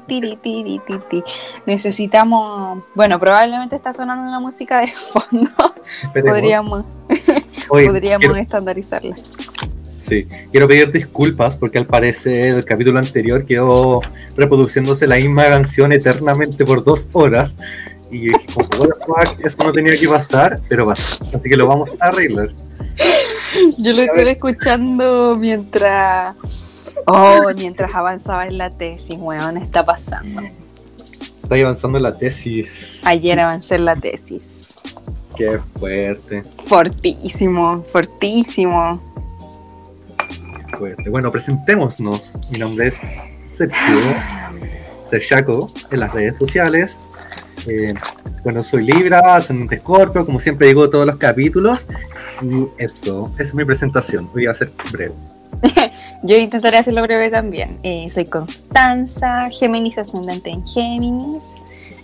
tiri, tiri, tiri, tiri. Necesitamos, bueno, probablemente está sonando una música de fondo. Podríamos, podríamos estandarizarla. Sí, quiero pedir disculpas porque al parecer el capítulo anterior quedó reproduciéndose la misma canción eternamente por dos horas. Y dije, como, eso no tenía que pasar, pero pasó. Así que lo vamos a arreglar. Yo lo estoy escuchando mientras. Oh, mientras avanzaba en la tesis, weón, está pasando. Está avanzando en la tesis. Ayer avancé en la tesis. Qué fuerte. Fortísimo, fortísimo. Fuerte. Bueno, presentémonos. Mi nombre es Sergio. Sergiaco en las redes sociales. Eh, bueno, soy Libra, ascendente Escorpio, como siempre digo todos los capítulos. Y eso, esa es mi presentación. Voy a ser breve. Yo intentaré hacerlo breve también. Eh, soy Constanza, Géminis ascendente en Géminis.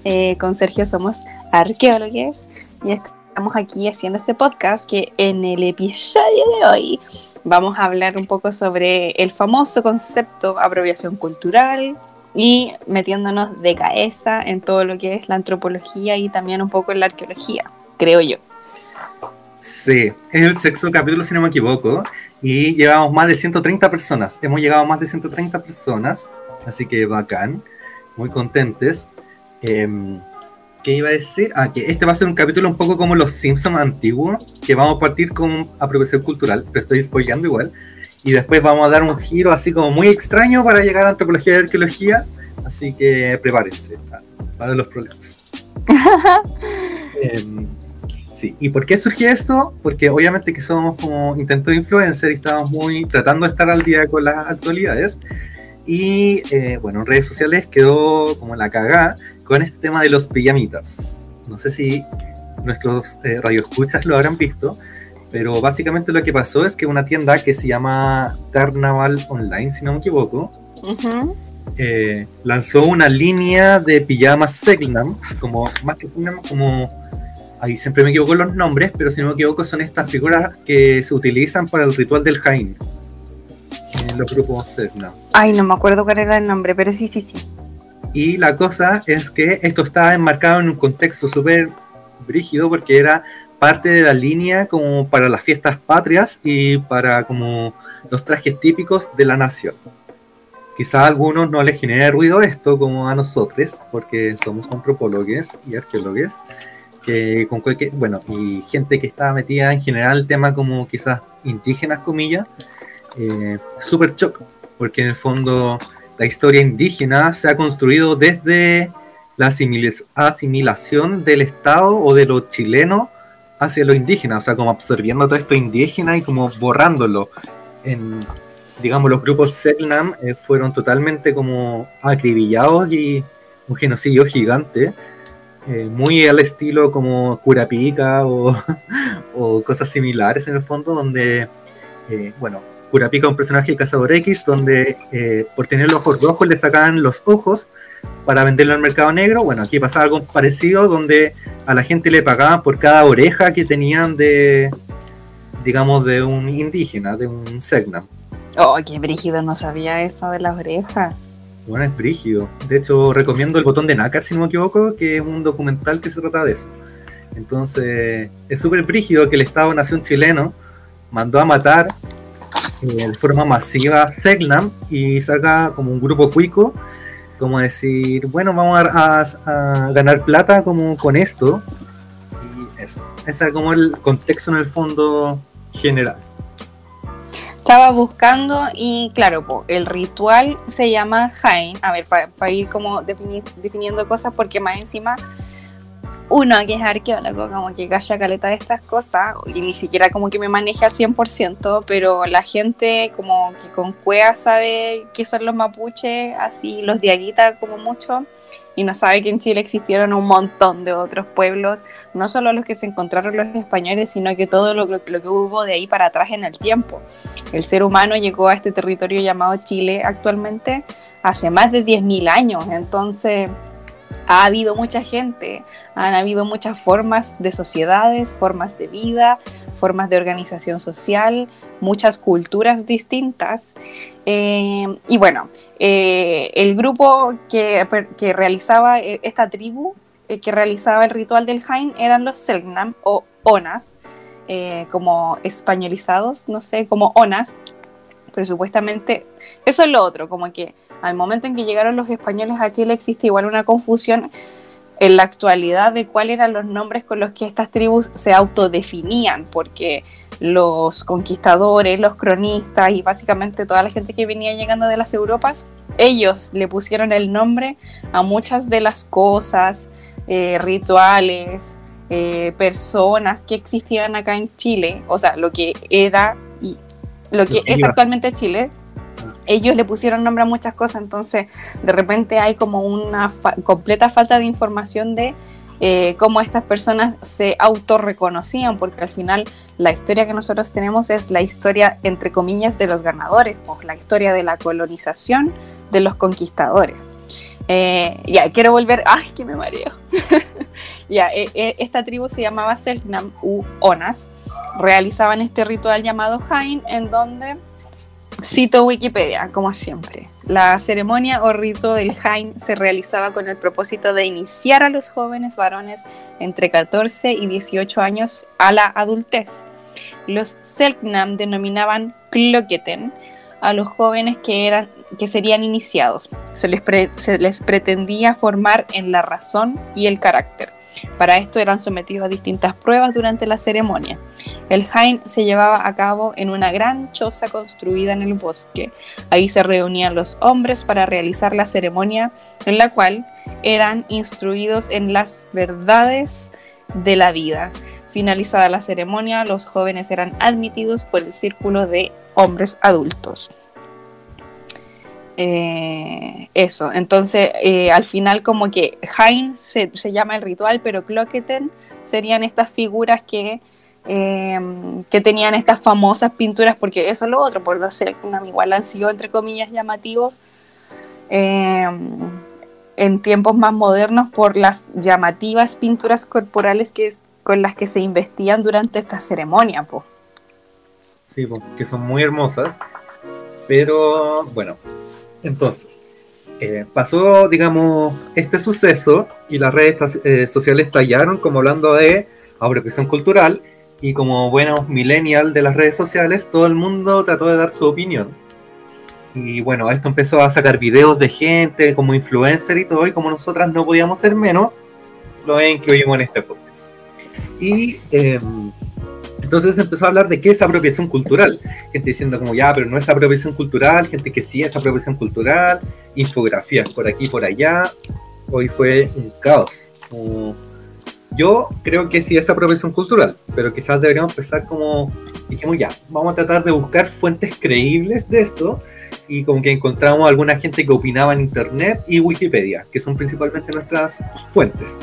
Eh, con Sergio somos arqueólogos y estamos aquí haciendo este podcast que en el episodio de hoy vamos a hablar un poco sobre el famoso concepto apropiación cultural, y metiéndonos de cabeza en todo lo que es la antropología y también un poco en la arqueología, creo yo. Sí, es el sexto capítulo, si no me equivoco, y llevamos más de 130 personas. Hemos llegado a más de 130 personas, así que bacán, muy contentes. Em, ¿Qué iba a decir? Ah, que este va a ser un capítulo un poco como los Simpsons antiguos, que vamos a partir con apropiación cultural, pero estoy spoileando igual y después vamos a dar un giro así como muy extraño para llegar a antropología y arqueología, así que prepárense para los problemas. Em, sí, ¿y por qué surgió esto? Porque obviamente que somos como intento de influencer y estamos muy tratando de estar al día con las actualidades. Y eh, bueno, en redes sociales quedó como la cagada con este tema de los pijamitas. No sé si nuestros eh, radioescuchas lo habrán visto, pero básicamente lo que pasó es que una tienda que se llama Carnaval Online, si no me equivoco, eh, lanzó una línea de pijamas Segnam, como más que Segnam, como ahí siempre me equivoco los nombres, pero si no me equivoco son estas figuras que se utilizan para el ritual del Jain en los grupos Segnam. Ay, no me acuerdo cuál era el nombre, pero sí, sí, sí. Y la cosa es que esto está enmarcado en un contexto súper brígido porque era parte de la línea como para las fiestas patrias y para como los trajes típicos de la nación. Quizá a algunos no les genere ruido esto como a nosotros, porque somos antropólogos y arqueólogos, que con cualquier, bueno, y gente que está metida en general tema como quizás indígenas, comillas, eh, súper shock, porque en el fondo la historia indígena se ha construido desde la asimilación del Estado o de los chilenos hacia lo indígena, o sea, como absorbiendo todo esto indígena y como borrándolo. En, digamos, los grupos Selnam eh, fueron totalmente como acribillados y un genocidio gigante, eh, muy al estilo como Curapica o, o, cosas similares en el fondo, donde, eh, bueno, Curapica es un personaje de Cazador X, donde por tener los ojos rojos le sacaban los ojos para venderlo al mercado negro. Bueno, aquí pasa algo parecido donde a la gente le pagaban por cada oreja que tenían de, digamos, de un indígena, de un Segnam. Oh, qué brígido, no sabía eso de las orejas. Bueno, es brígido. De hecho, recomiendo El botón de nácar, si no me equivoco, que es un documental que se trata de eso. Entonces, es súper brígido que el Estado-Nación chileno mandó a matar eh, de forma masiva Segnam y salga como un grupo cuico como decir, bueno, vamos a, ganar plata como con esto. Y eso, ese es como el contexto en el fondo general. Estaba buscando y claro, el ritual se llama Jain. A ver, para ir como definiendo cosas, porque más encima uno que es arqueólogo, como que calla caleta de estas cosas, y ni siquiera como que me maneje al 100%, pero la gente como que con cueva sabe qué son los mapuches, así los diaguitas como mucho, y no sabe que en Chile existieron un montón de otros pueblos, no solo los que se encontraron los españoles, sino que todo lo, lo, que hubo de ahí para atrás en el tiempo. El ser humano llegó a este territorio llamado Chile actualmente hace más de 10.000 años, entonces ha habido mucha gente, han habido muchas formas de sociedades, formas de vida, formas de organización social, muchas culturas distintas. Eh, y bueno, eh, el grupo que, realizaba eh, esta tribu, que realizaba el ritual del Hain, eran los Selknam o Onas, como españolizados, no sé, como Onas, pero supuestamente eso es lo otro, como que al momento en que llegaron los españoles a Chile existe igual una confusión en la actualidad de cuáles eran los nombres con los que estas tribus se autodefinían, porque los conquistadores, los cronistas y básicamente toda la gente que venía llegando de las Europas, ellos le pusieron el nombre a muchas de las cosas, eh, rituales, eh, personas que existían acá en Chile, o sea, lo que era y lo que es actualmente Chile, ellos le pusieron nombre a muchas cosas, entonces de repente hay como una completa falta de información de eh, cómo estas personas se autorreconocían, porque al final la historia que nosotros tenemos es la historia, entre comillas, de los ganadores, o la historia de la colonización de los conquistadores. Eh, ya, quiero volver, ay, que me mareo. ya, eh, esta tribu se llamaba Selknam u Onas, realizaban este ritual llamado Hain, en donde Cito Wikipedia, como siempre. La ceremonia o rito del Hain se realizaba con el propósito de iniciar a los jóvenes varones entre 14 y 18 años a la adultez. Los Selknam denominaban Kloketen a los jóvenes que, eran, que serían iniciados. Se les, se les pretendía formar en la razón y el carácter. Para esto eran sometidos a distintas pruebas durante la ceremonia. El Hain se llevaba a cabo en una gran choza construida en el bosque. Ahí se reunían los hombres para realizar la ceremonia en la cual eran instruidos en las verdades de la vida. Finalizada la ceremonia, los jóvenes eran admitidos por el círculo de hombres adultos. Eh, eso, entonces eh, al final como que Hain se, llama el ritual, pero Cloqueten serían estas figuras que, eh, que tenían estas famosas pinturas, porque eso es lo otro, por no ser igual han sido entre comillas llamativos en tiempos más modernos por las llamativas pinturas corporales que, con las que se investían durante esta ceremonia. Po. Sí, que son muy hermosas, pero bueno, entonces, eh, pasó, digamos, este suceso y las redes eh, sociales tallaron como hablando de apropiación cultural y como buenos millennials de las redes sociales, todo el mundo trató de dar su opinión. Y bueno, esto empezó a sacar videos de gente como influencer y todo, y como nosotras no podíamos ser menos, lo ven que en este podcast. Y em, entonces empezó a hablar de qué es apropiación cultural. Gente diciendo como, ya, pero no es apropiación cultural, gente que sí es apropiación cultural, infografías por aquí, por allá. Hoy fue un caos. yo creo que sí es apropiación cultural, pero quizás deberíamos empezar como, dijimos ya, vamos a tratar de buscar fuentes creíbles de esto y como que encontramos alguna gente que opinaba en internet y Wikipedia, que son principalmente nuestras fuentes.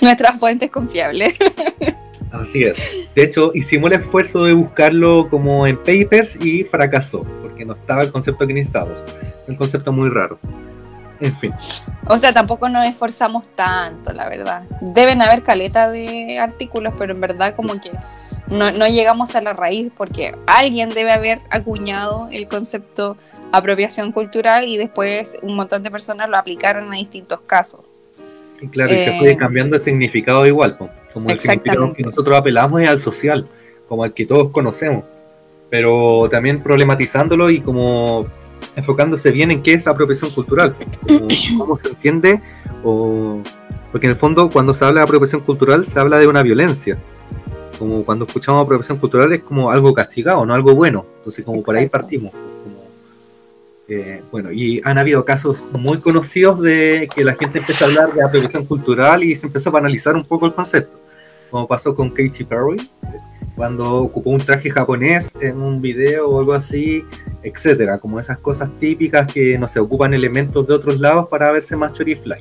Nuestras fuentes confiables. Así es. De hecho, hicimos el esfuerzo de buscarlo como en papers y fracasó, porque no estaba el concepto que necesitábamos. Un concepto muy raro. En fin. O sea, tampoco nos esforzamos tanto, la verdad. Deben haber caleta de artículos, pero en verdad como que no, no llegamos a la raíz porque alguien debe haber acuñado el concepto apropiación cultural y después un montón de personas lo aplicaron a distintos casos. Y claro, y se fue eh, cambiando el significado igual, como el significado que nosotros apelamos es al social, como el que todos conocemos, pero también problematizándolo y como enfocándose bien en qué es apropiación cultural, cómo se entiende, o, porque en el fondo cuando se habla de apropiación cultural se habla de una violencia, como cuando escuchamos apropiación cultural es como algo castigado, no algo bueno, entonces como por ahí partimos. Eh, bueno, y han habido casos muy conocidos de que la gente empezó a hablar de apropiación cultural y se empezó a analizar un poco el concepto, como pasó con Katy Perry, cuando ocupó un traje japonés en un video o algo así, etcétera, como esas cosas típicas que no se ocupan elementos de otros lados para verse más chorifly.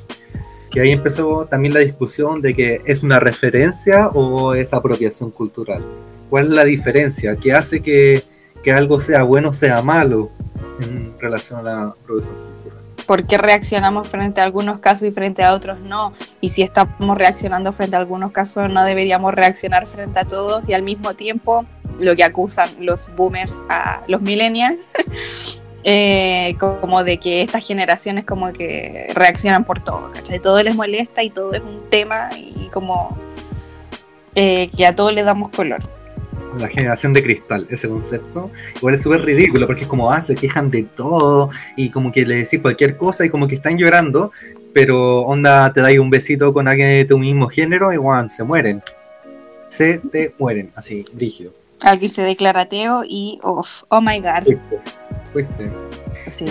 Que ahí empezó también la discusión de que es una referencia o es apropiación cultural. ¿Cuál es la diferencia? ¿Qué hace que, que algo sea bueno o sea malo? en relación a la producción. Por qué reaccionamos frente a algunos casos y frente a otros no. Y si estamos reaccionando frente a algunos casos, no deberíamos reaccionar frente a todos y al mismo tiempo lo que acusan los boomers a los millennials. Eh, como de que estas generaciones como que reaccionan por todo, ¿cachai? Todo les molesta y todo es un tema y como eh, que a todo le damos color la generación de cristal, ese concepto. Igual es súper ridículo porque es como, ah, se quejan de todo y como que le decís cualquier cosa y como que están llorando, pero onda, te dais un besito con alguien de tu mismo género y se mueren. Se te mueren, así, brígido. Alguien se declara ateo y, oh, oh my god. Fuiste. Sí.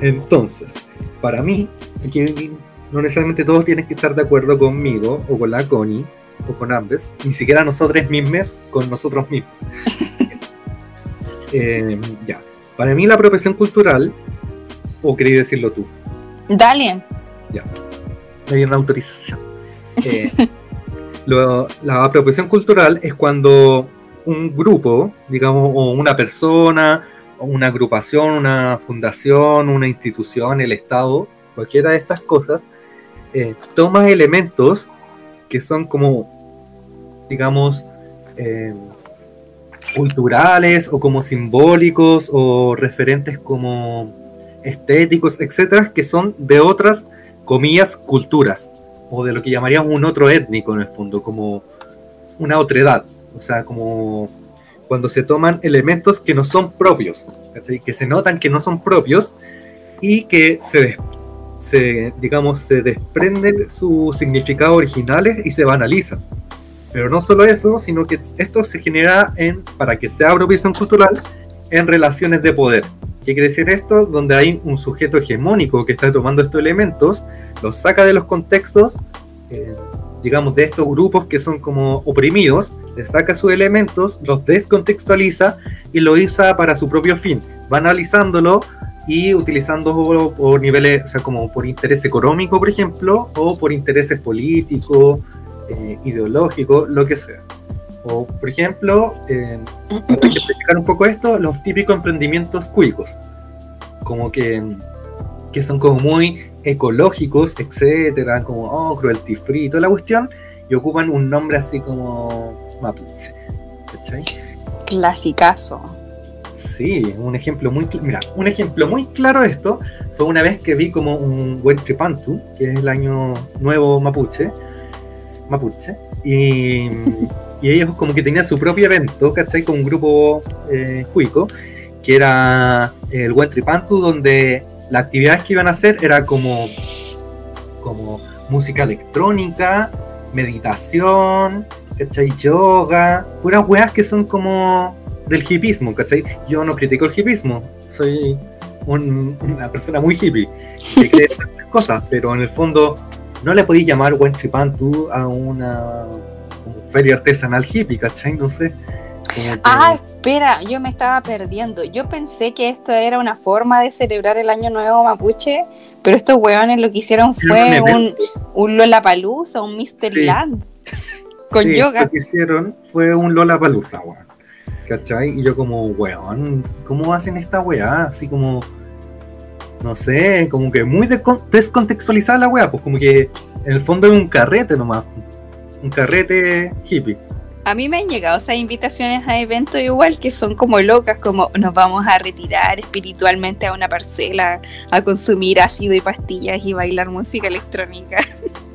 Entonces, para mí, aquí no necesariamente todos tienen que estar de acuerdo conmigo o con la Connie o con ambos, ni siquiera nosotros mismos con nosotros mismos. Eh, ya, para mí la apropiación cultural, o quería decirlo tú. Dale. Ya, hay una autorización. Eh, la apropiación cultural es cuando un grupo, digamos, o una persona, o una agrupación, una fundación, una institución, el Estado, cualquiera de estas cosas, eh, toma elementos que son como, digamos, eh, culturales o como simbólicos o referentes como estéticos, etcétera, que son de otras, comillas, culturas o de lo que llamaríamos un otro étnico en el fondo, como una otredad, o sea, como cuando se toman elementos que no son propios, que se notan que no son propios y que se se, digamos, se desprenden sus significados originales y se banalizan. Pero no solo eso, sino que esto se genera en, para que sea apropiación cultural, en relaciones de poder. ¿Qué quiere decir esto? Donde hay un sujeto hegemónico que está tomando estos elementos, los saca de los contextos, eh, digamos, de estos grupos que son como oprimidos, les saca sus elementos, los descontextualiza y lo usa para su propio fin, banalizándolo y utilizando por niveles, o sea, como por interés económico, por ejemplo, o por intereses políticos, eh, ideológicos, lo que sea. O, por ejemplo, eh, para explicar un poco esto, los típicos emprendimientos cuicos, como que, que son como muy ecológicos, etcétera, como, oh, cruelty free, toda la cuestión, y ocupan un nombre así como mapuche. ¿Cachai? Clasicazo. Sí, un ejemplo muy mira, un ejemplo muy claro de esto fue una vez que vi como un buen tripantu, que es el año nuevo mapuche, mapuche, y, y ellos como que tenían su propio evento, ¿cachai? Con un grupo eh, cuico, que era el buen tripantu, donde las actividades que iban a hacer era como, como música electrónica, meditación, ¿cachai? Yoga, puras weas que son como del hipismo, ¿cachai? Yo no critico el hipismo, soy una persona muy hippie que cree en cosas, pero en el fondo no le podéis llamar buen tú a una feria artesanal hippie, ¿cachai? No sé. Ah, espera, yo me estaba perdiendo. Yo pensé que esto era una forma de celebrar el Año Nuevo Mapuche, pero estos hueones lo que hicieron fue un, un Lollapalooza, un Mr. Land con yoga. Lo que hicieron fue un Lollapalooza, weón. Y yo como, weón, ¿cómo hacen esta weá? Así como, no sé, como que muy descontextualizada la weá, pues como que en el fondo es un carrete nomás, un carrete hippie. A mí me han llegado esas invitaciones a eventos igual que son como locas, como nos vamos a retirar espiritualmente a una parcela, a consumir ácido y pastillas y bailar música electrónica.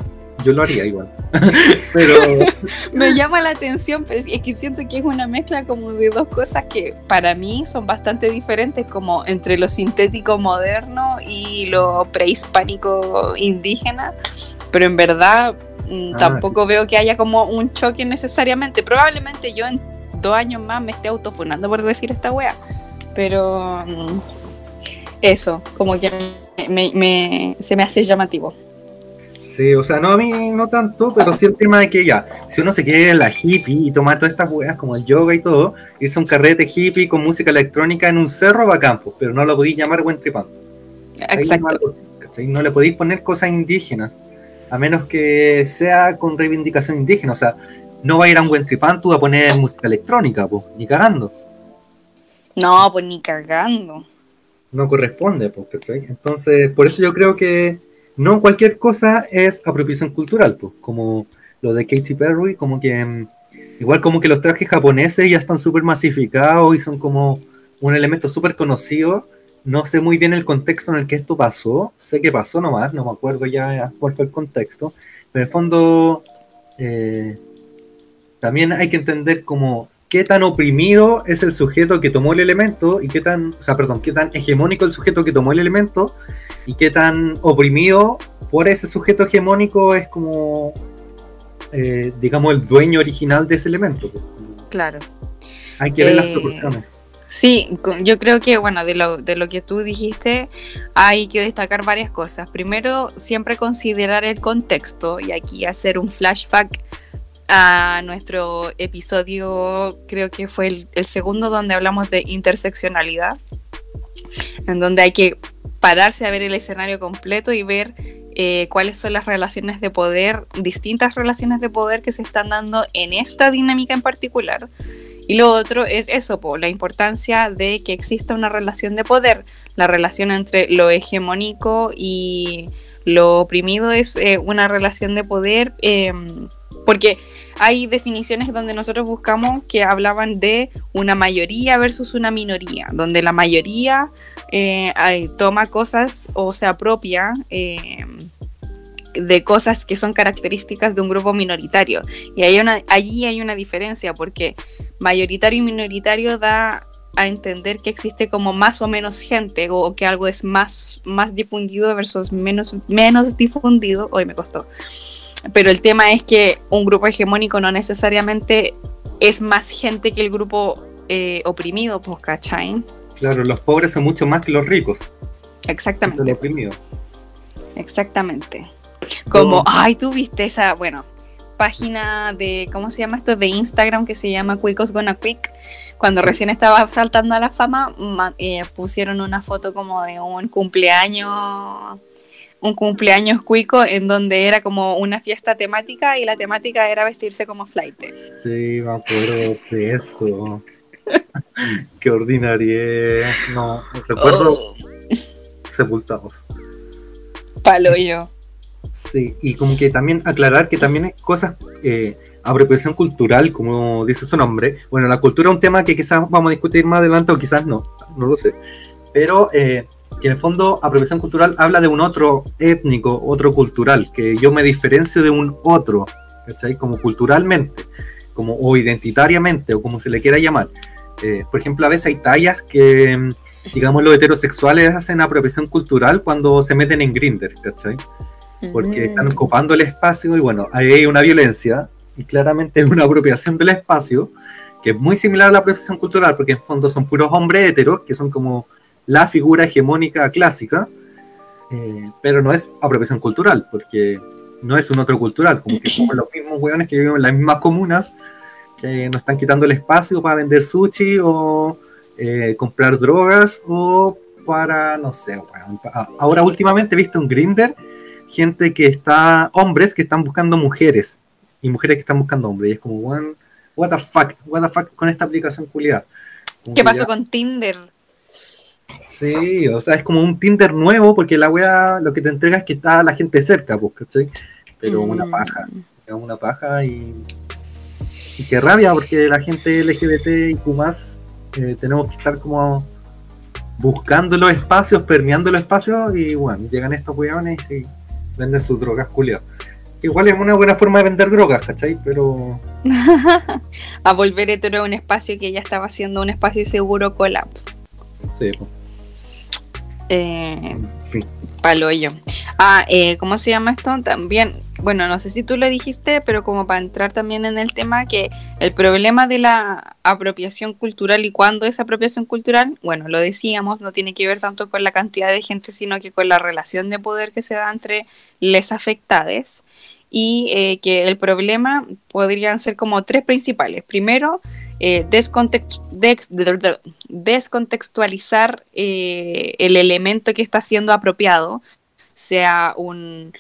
yo lo haría igual. pero me llama la atención, pero es que siento que es una mezcla como de dos cosas que para mí son bastante diferentes, como entre lo sintético moderno y lo prehispánico indígena, pero en verdad mm, ah, tampoco veo que haya como un choque necesariamente. Probablemente yo en dos años más me esté autofunando por decir esta wea, pero mm, eso, como que se me hace llamativo. Sí, o sea, no a mí no tanto, pero sí el tema de que ya, si uno se quiere la hippie y tomar todas estas weas como el yoga y todo, irse un carrete hippie con música electrónica en un cerro va a campo, pero no lo podéis llamar buen tripando. Exacto. No le podéis poner cosas indígenas, a menos que sea con reivindicación indígena, o sea, no va a ir a un buen tripantu a poner música electrónica, pues, ni cagando. No, pues ni cagando. no corresponde, pues, ¿cachai? Entonces, por eso yo creo que no cualquier cosa es apropiación cultural, pues, como lo de Katy Perry, como que mm, igual como que los trajes japoneses ya están súper masificados y son como un elemento súper conocido. No sé muy bien el contexto en el que esto pasó, sé que pasó nomás, no me acuerdo ya cuál fue el contexto, pero en el fondo eh, también hay que entender como qué tan oprimido es el sujeto que tomó el elemento y qué tan, o sea, perdón, qué tan hegemónico el sujeto que tomó el elemento y qué tan oprimido por ese sujeto hegemónico es como, eh, digamos, el dueño original de ese elemento. Claro. Hay que ver las eh, proporciones. Sí, yo creo que, bueno, de lo, de lo que tú dijiste, hay que destacar varias cosas. Primero, siempre considerar el contexto y aquí hacer un flashback a nuestro episodio, creo que fue el, segundo donde hablamos de interseccionalidad, en donde hay que pararse a ver el escenario completo y ver eh, cuáles son las relaciones de poder, distintas relaciones de poder que se están dando en esta dinámica en particular. Y lo otro es eso, la importancia de que exista una relación de poder. La relación entre lo hegemónico y lo oprimido es eh, una relación de poder em, porque hay definiciones donde nosotros buscamos que hablaban de una mayoría versus una minoría, donde la mayoría eh, toma cosas o se apropia eh, de cosas que son características de un grupo minoritario. Y hay allí hay una diferencia porque mayoritario y minoritario da a entender que existe como más o menos gente o que algo es más, más difundido versus menos, menos difundido. Hoy me costó. Pero el tema es que un grupo hegemónico no necesariamente es más gente que el grupo eh, oprimido, pues, ¿cachai? Claro, los pobres son mucho más que los ricos. Exactamente. Los oprimidos. Exactamente. Como, ay, tú viste esa, bueno, página de, ¿cómo se llama esto? De Instagram que se llama Cuicos Gonna Quick. Cuando recién estaba saltando a la fama, eh, pusieron una foto como de un cumpleaños un cumpleaños cuico en donde era como una fiesta temática y la temática era vestirse como flight. Sí, me acuerdo de eso. Qué ordinaria. No, recuerdo oh. sepultados. Palo yo. Sí, y como que también aclarar que también hay cosas, eh, apropiación cultural, como dice su nombre. Bueno, la cultura es un tema que quizás vamos a discutir más adelante o quizás no, no lo sé. Pero eh, que en el fondo apropiación cultural habla de un otro étnico, otro cultural, que yo me diferencio de un otro, ¿cachai? Como culturalmente, como, o identitariamente, o como se le quiera llamar. Eh, por ejemplo, a veces hay tallas que, digamos, los heterosexuales hacen apropiación cultural cuando se meten en Grinder, ¿cachai? Porque están ocupando el espacio y bueno, ahí hay una violencia y claramente es una apropiación del espacio que es muy similar a la apropiación cultural porque en fondo son puros hombres heteros que son como la figura hegemónica clásica, eh, pero no es apropiación cultural, porque no es un otro cultural, como que somos los mismos hueones que viven en las mismas comunas, que nos están quitando el espacio para vender sushi o eh, comprar drogas o para, no sé, ahora últimamente he visto un Grinder, gente que está, hombres que están buscando mujeres y mujeres que están buscando hombres, y es como, what the fuck, what the fuck con esta aplicación culiada. ¿Qué pasó con Tinder? Sí, o sea, es como un Tinder nuevo porque la wea lo que te entrega es que está la gente cerca, pues, ¿cachai? Pero una mm. paja, una paja y, y qué rabia porque la gente LGBT y más eh, tenemos que estar como buscando los espacios, permeando los espacios y bueno, llegan estos weones y venden sus drogas culiadas. Igual es una buena forma de vender drogas, ¿cachai? Pero... a volver hetero a un espacio que ya estaba siendo un espacio seguro colap. Sí. Eh, Paloyo. Ah, eh, ¿cómo se llama esto? También, bueno, no sé si tú lo dijiste, pero como para entrar también en el tema, que el problema de la apropiación cultural y cuándo es apropiación cultural, bueno, lo decíamos, no tiene que ver tanto con la cantidad de gente, sino que con la relación de poder que se da entre les afectados y eh, que el problema podrían ser como tres principales. Primero, eh, descontextualizar eh, el elemento que está siendo apropiado, sea un,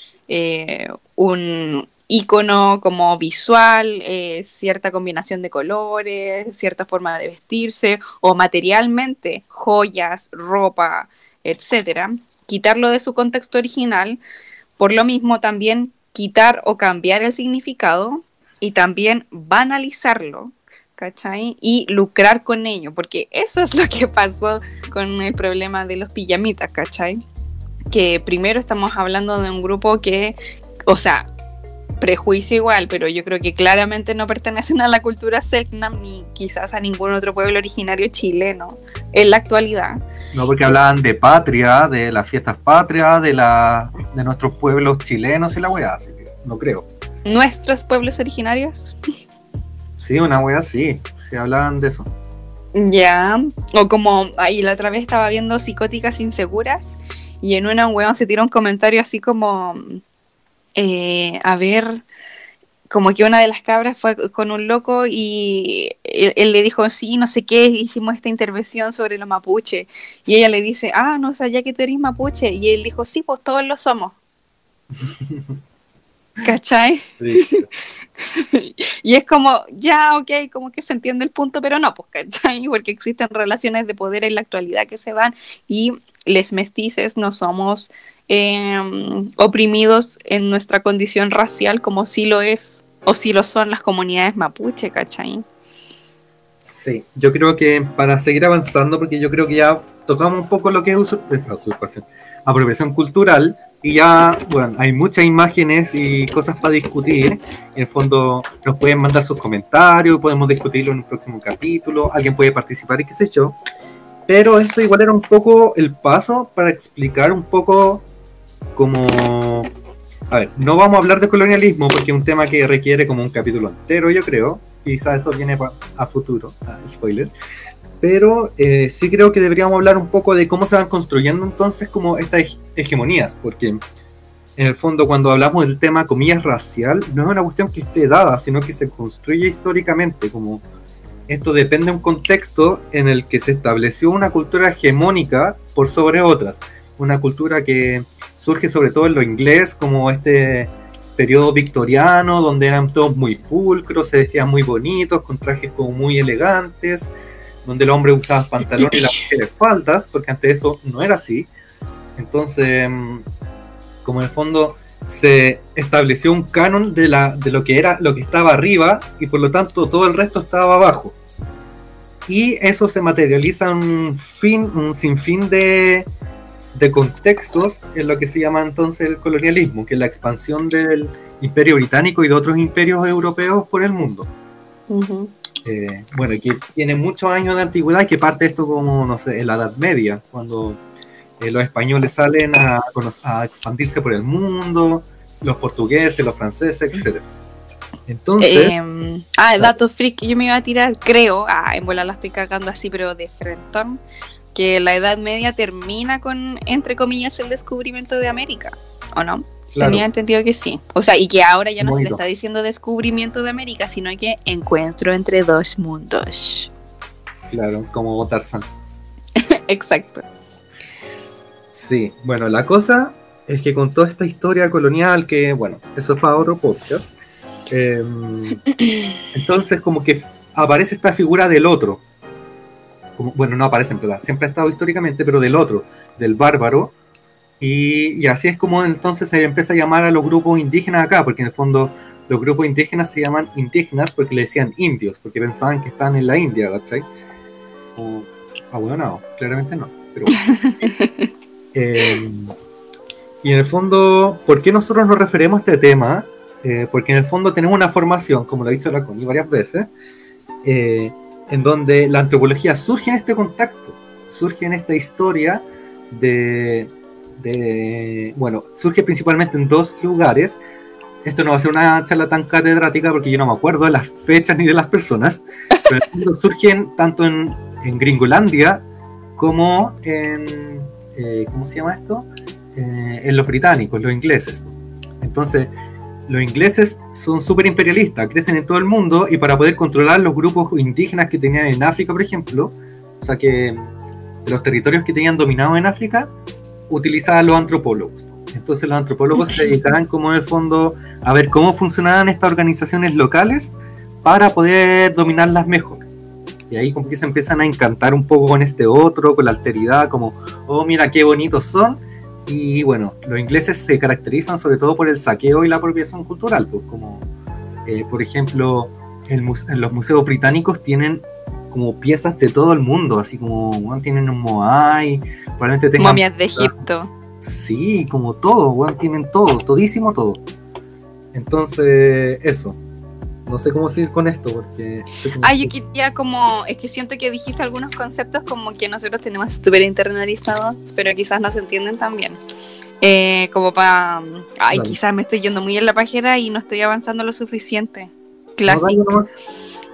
un, icono como visual, eh, cierta combinación de colores, cierta forma de vestirse o materialmente, joyas, ropa, etcétera, quitarlo de su contexto original, por lo mismo también quitar o cambiar el significado y también banalizarlo, ¿cachai? Y lucrar con ello, porque eso es lo que pasó con el problema de los pijamitas, ¿cachai? Que primero estamos hablando de un grupo que, o sea, prejuicio igual, pero yo creo que claramente no pertenecen a la cultura Selknam ni quizás a ningún otro pueblo originario chileno en la actualidad. No, porque hablaban de patria, de las fiestas patrias, de, la, de nuestros pueblos chilenos y la weá, así que no creo. ¿Nuestros pueblos originarios? Sí, una wea sí, se hablaban de eso. Ya, o como ahí la otra vez estaba viendo Psicóticas Inseguras y en una un weón se tira un comentario así como, eh, a ver, como que una de las cabras fue con un loco y él, le dijo, sí, no sé qué, hicimos esta intervención sobre los mapuche. Y ella le dice, ah, no sabía que tú eres mapuche. Y él dijo, sí, pues todos lo somos. ¿Cachai? y es como, ya, ok, como que se entiende el punto, pero no, pues, ¿cachai? Porque existen relaciones de poder en la actualidad que se dan y les mestices no somos em, oprimidos en nuestra condición racial como si lo es o si lo son las comunidades mapuche, ¿cachai? Sí, yo creo que para seguir avanzando, porque yo creo que ya tocamos un poco lo que es usurpación, apropiación cultural, y ya, bueno, hay muchas imágenes y cosas para discutir. En el fondo nos pueden mandar sus comentarios, podemos discutirlo en un próximo capítulo, alguien puede participar y qué sé yo. Pero esto igual era un poco el paso para explicar un poco como... A ver, no vamos a hablar de colonialismo porque es un tema que requiere como un capítulo entero, yo creo. Quizás eso viene a futuro, spoiler pero eh, sí creo que deberíamos hablar un poco de cómo se van construyendo entonces como estas hegemonías, porque en el fondo cuando hablamos del tema comillas racial, no es una cuestión que esté dada, sino que se construye históricamente, como esto depende de un contexto en el que se estableció una cultura hegemónica por sobre otras, una cultura que surge sobre todo en lo inglés, como este periodo victoriano, donde eran todos muy pulcros, se vestían muy bonitos, con trajes como muy elegantes, donde el hombre usaba pantalones y las mujeres faldas, porque antes eso no era así. Entonces, mm, como en el fondo se estableció un canon de, la, de lo que era lo que estaba arriba y por lo tanto todo el resto estaba abajo. Y eso se materializa en un, fin, un sinfín de, de contextos en lo que se llama entonces el colonialismo, que es la expansión del imperio británico y de otros imperios europeos por el mundo. Eh, bueno, que tiene muchos años de antigüedad, que parte esto como, no sé, en la Edad Media, cuando eh, los españoles salen a, expandirse por el mundo, los portugueses, los franceses, etc. Entonces. Em, ah, dato freak, yo me iba a tirar, creo, ah, en bola la estoy cagando así, pero de frente, que la Edad Media termina con, entre comillas, el descubrimiento de América, ¿o no? Tenía entendido que sí. O sea, y que ahora ya no se le está diciendo descubrimiento de América, sino que encuentro entre dos mundos. Claro, como Tarzan. Exacto. Sí, bueno, la cosa es que con toda esta historia colonial, que bueno, eso es para otro podcast, em, entonces como que aparece esta figura del otro. Como, bueno, no aparece en verdad, siempre ha estado históricamente, pero del otro, del bárbaro, y, así es como entonces se empieza a llamar a los grupos indígenas acá, porque en el fondo los grupos indígenas se llaman indígenas porque le decían indios, porque pensaban que estaban en la India, ¿cachai? O, ah, bueno, no, claramente no. Pero, eh, y en el fondo, ¿por qué nosotros nos referimos a este tema? Eh, porque en el fondo tenemos una formación, como lo ha dicho la Connie varias veces, eh, en donde la antropología surge en este contacto, surge en esta historia de, bueno, surge principalmente en dos lugares. Esto no va a ser una charla tan catedrática porque yo no me acuerdo de las fechas ni de las personas, pero surgen tanto en, en, Gringolandia como en, eh, ¿cómo se llama esto? Eh, en los británicos, los ingleses. Entonces, los ingleses son súper imperialistas, crecen en todo el mundo y para poder controlar los grupos indígenas que tenían en África, por ejemplo, o sea que de los territorios que tenían dominados en África, utilizaban los antropólogos. Entonces los antropólogos se dedicaban como en el fondo a ver cómo funcionaban estas organizaciones locales para poder dominarlas mejor. Y ahí como que se empiezan a encantar un poco con este otro, con la alteridad, como, oh, mira qué bonitos son. Y bueno, los ingleses se caracterizan sobre todo por el saqueo y la apropiación cultural, pues como, eh, por ejemplo, en los museos británicos tienen como piezas de todo el mundo, así como, tienen un Moai, probablemente tengan... Momias de Egipto. Sí, como todo, bueno, tienen todo, todísimo todo. Entonces, eso no sé cómo seguir con esto porque... Ah, yo quería como, es que siento que dijiste algunos conceptos como que nosotros tenemos súper internalizados, pero quizás no se entienden también. Eh, como para... Ay, quizás me estoy yendo muy en la página y no estoy avanzando lo suficiente. Clásico.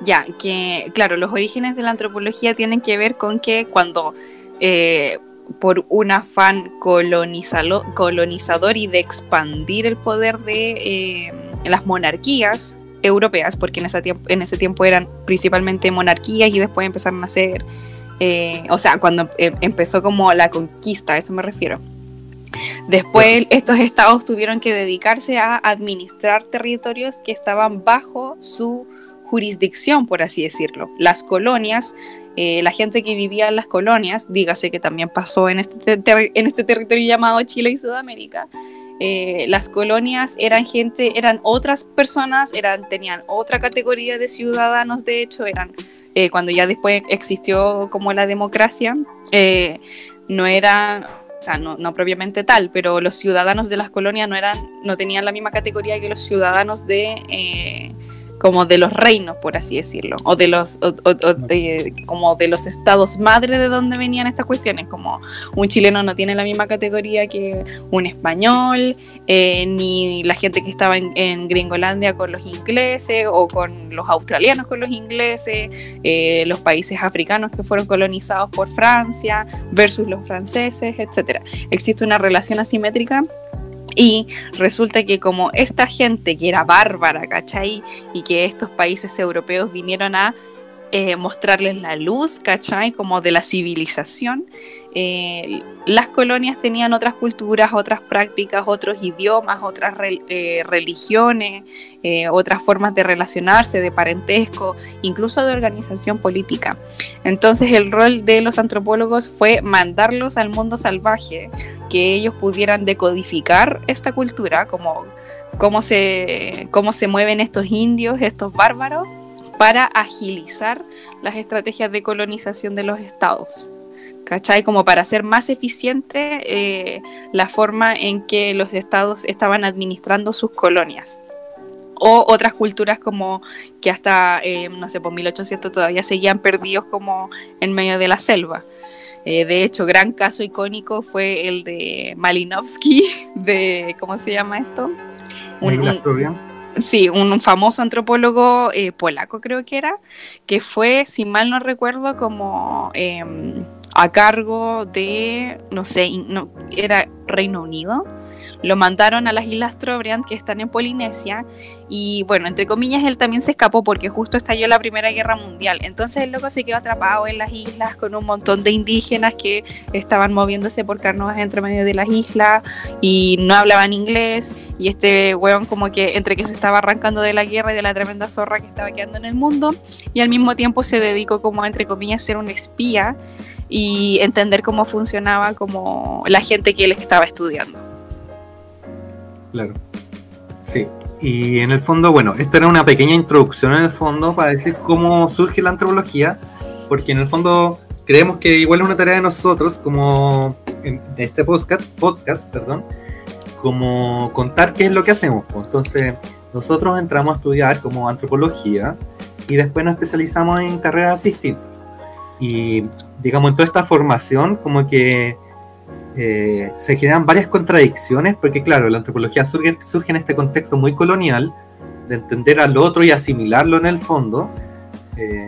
Ya, que claro, los orígenes de la antropología tienen que ver con que cuando... Eh, por un afán colonizador y de expandir el poder de eh, las monarquías, europeas, porque en ese, tiempo, en ese tiempo eran principalmente monarquías y después empezaron a ser, eh, o sea, cuando em, empezó como la conquista, a eso me refiero. Después estos estados tuvieron que dedicarse a administrar territorios que estaban bajo su jurisdicción, por así decirlo. Las colonias, eh, la gente que vivía en las colonias, dígase que también pasó en este, en este territorio llamado Chile y Sudamérica, eh, las colonias eran gente, eran otras personas, eran, tenían otra categoría de ciudadanos, de hecho, eran, eh, cuando ya después existió como la democracia, no eran, o sea, no, no, propiamente tal, pero los ciudadanos de las colonias no, eran, no tenían la misma categoría que los ciudadanos de como de los reinos, por así decirlo, o de los, como de los estados madre de donde venían estas cuestiones, como un chileno no tiene la misma categoría que un español, eh, ni la gente que estaba en, Gringolandia con los ingleses, o con los australianos con los ingleses, eh, los países africanos que fueron colonizados por Francia versus los franceses, etc. Existe una relación asimétrica y resulta que como esta gente que era bárbara, ¿cachai? Y que estos países europeos vinieron a eh, mostrarles la luz, ¿cachai? Como de la civilización. Eh, las colonias tenían otras culturas, otras prácticas, otros idiomas, otras eh, religiones, otras formas de relacionarse, de parentesco, incluso de organización política. Entonces el rol de los antropólogos fue mandarlos al mundo salvaje, que ellos pudieran decodificar esta cultura, como cómo se, cómo se mueven estos indios, estos bárbaros para agilizar las estrategias de colonización de los estados. ¿Cachai? Como para hacer más eficiente eh, la forma en que los estados estaban administrando sus colonias. O otras culturas como que hasta, eh, no sé, por 1800 todavía seguían perdidos como en medio de la selva. Eh, de hecho, gran caso icónico fue el de Malinowski, de, ¿cómo se llama esto? Un, Sí, un famoso antropólogo eh, polaco creo que era, que fue, si mal no recuerdo, como em, a cargo de, no sé, no, era Reino Unido lo mandaron a las Islas Trobriand, que están en Polinesia, y bueno, entre comillas, él también se escapó porque justo estalló la Primera Guerra Mundial. Entonces el loco se quedó atrapado en las islas con un montón de indígenas que estaban moviéndose por carnovas entre medio de las islas y no hablaban inglés. Y este weón, como que entre que se estaba arrancando de la guerra y de la tremenda zorra que estaba quedando en el mundo, y al mismo tiempo se dedicó, como entre comillas, a ser un espía y entender cómo funcionaba como la gente que él estaba estudiando. Claro. Sí. Y en el fondo, bueno, esta era una pequeña introducción en el fondo para decir cómo surge la antropología, porque en el fondo creemos que igual es una tarea de nosotros, como en este podcast, podcast perdón, como contar qué es lo que hacemos. Entonces, nosotros entramos a estudiar como antropología y después nos especializamos en carreras distintas. Y digamos, en toda esta formación, como que eh, se generan varias contradicciones, porque claro, la antropología surge, surge, en este contexto muy colonial, de entender al otro y asimilarlo en el fondo, eh,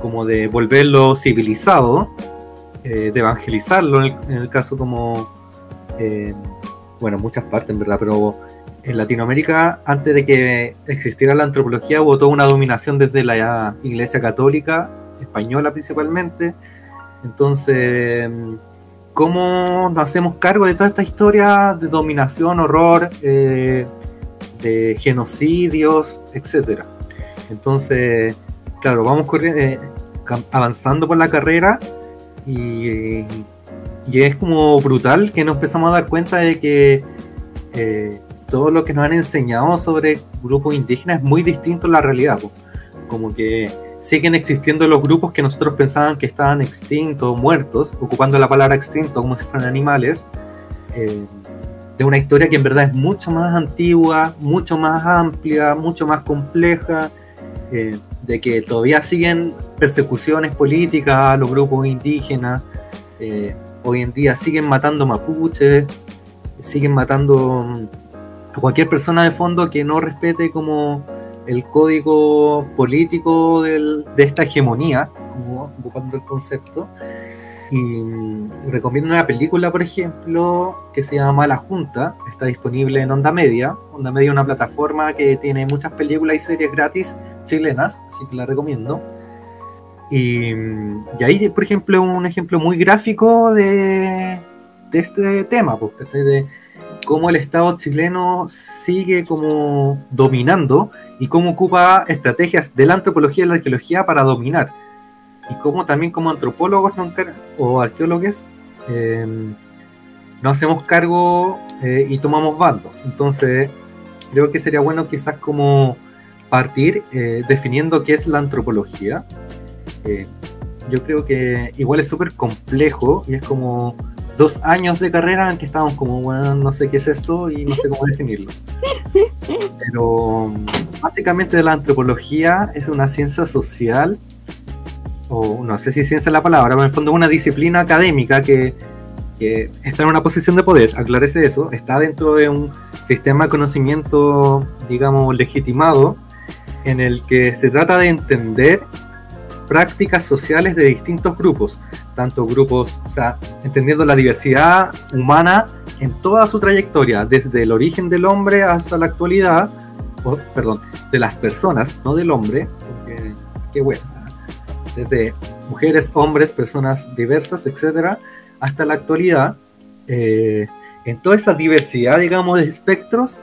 como de volverlo civilizado, eh, de evangelizarlo, en el, caso como, bueno, muchas partes en verdad, pero en Latinoamérica, antes de que existiera la antropología, hubo toda una dominación desde la Iglesia Católica, española principalmente, entonces cómo nos hacemos cargo de toda esta historia de dominación, horror, eh, de genocidios, etcétera. Entonces, claro, vamos eh, avanzando por la carrera y, es como brutal que nos empezamos a dar cuenta de que eh, todo lo que nos han enseñado sobre grupos indígenas es muy distinto a la realidad. Como que siguen existiendo los grupos que nosotros pensaban que estaban extintos, muertos, ocupando la palabra extinto como si fueran animales, eh, de una historia que en verdad es mucho más antigua, mucho más amplia, mucho más compleja, eh, de que todavía siguen persecuciones políticas a los grupos indígenas, eh, hoy en día siguen matando mapuches, siguen matando a cualquier persona de fondo que no respete como el código político de esta hegemonía, como ocupando el concepto. Y mm, recomiendo una película, por ejemplo, que se llama La Junta, está disponible en Onda Media. Onda Media es una plataforma que tiene muchas películas y series gratis chilenas, así que la recomiendo. Y, mm, y ahí, por ejemplo, un ejemplo muy gráfico de, este tema, pues, de, cómo el Estado chileno sigue como dominando y cómo ocupa estrategias de la antropología y la arqueología para dominar. Y cómo también como antropólogos o arqueólogos eh, nos hacemos cargo eh, y tomamos bando. Entonces, creo que sería bueno quizás como partir eh, definiendo qué es la antropología. yo creo que igual es súper complejo y es como dos años de carrera en que estábamos como, bueno, no sé qué es esto y no sé cómo definirlo. Pero básicamente la antropología es una ciencia social, o no sé si ciencia es la palabra, pero en el fondo es una disciplina académica que, está en una posición de poder, aclarece eso, está dentro de un sistema de conocimiento, digamos, legitimado, en el que se trata de entender prácticas sociales de distintos grupos, tanto grupos, o sea, entendiendo la diversidad humana en toda su trayectoria, desde el origen del hombre hasta la actualidad, o, perdón, de las personas, no del hombre, porque qué bueno, desde mujeres, hombres, personas diversas, etcétera, hasta la actualidad, eh, en toda esa diversidad, digamos, de espectros,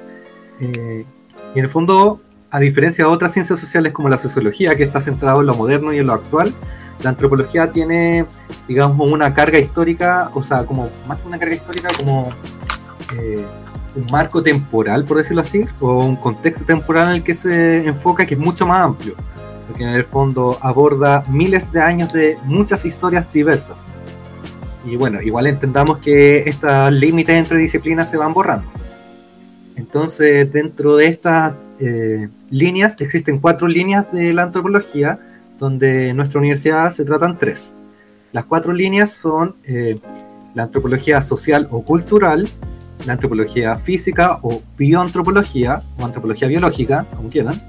eh, y en el fondo a diferencia de otras ciencias sociales como la sociología, que está centrado en lo moderno y en lo actual, la antropología tiene, digamos, una carga histórica, o sea, como más que una carga histórica, como eh, un marco temporal, por decirlo así, o un contexto temporal en el que se enfoca que es mucho más amplio, porque en el fondo aborda miles de años de muchas historias diversas. Y bueno, igual entendamos que estos límites entre disciplinas se van borrando. Entonces, dentro de estas eh, líneas, existen cuatro líneas de la antropología, donde en nuestra universidad se tratan tres. Las cuatro líneas son eh, la antropología social o cultural, la antropología física o bioantropología, o antropología biológica, como quieran,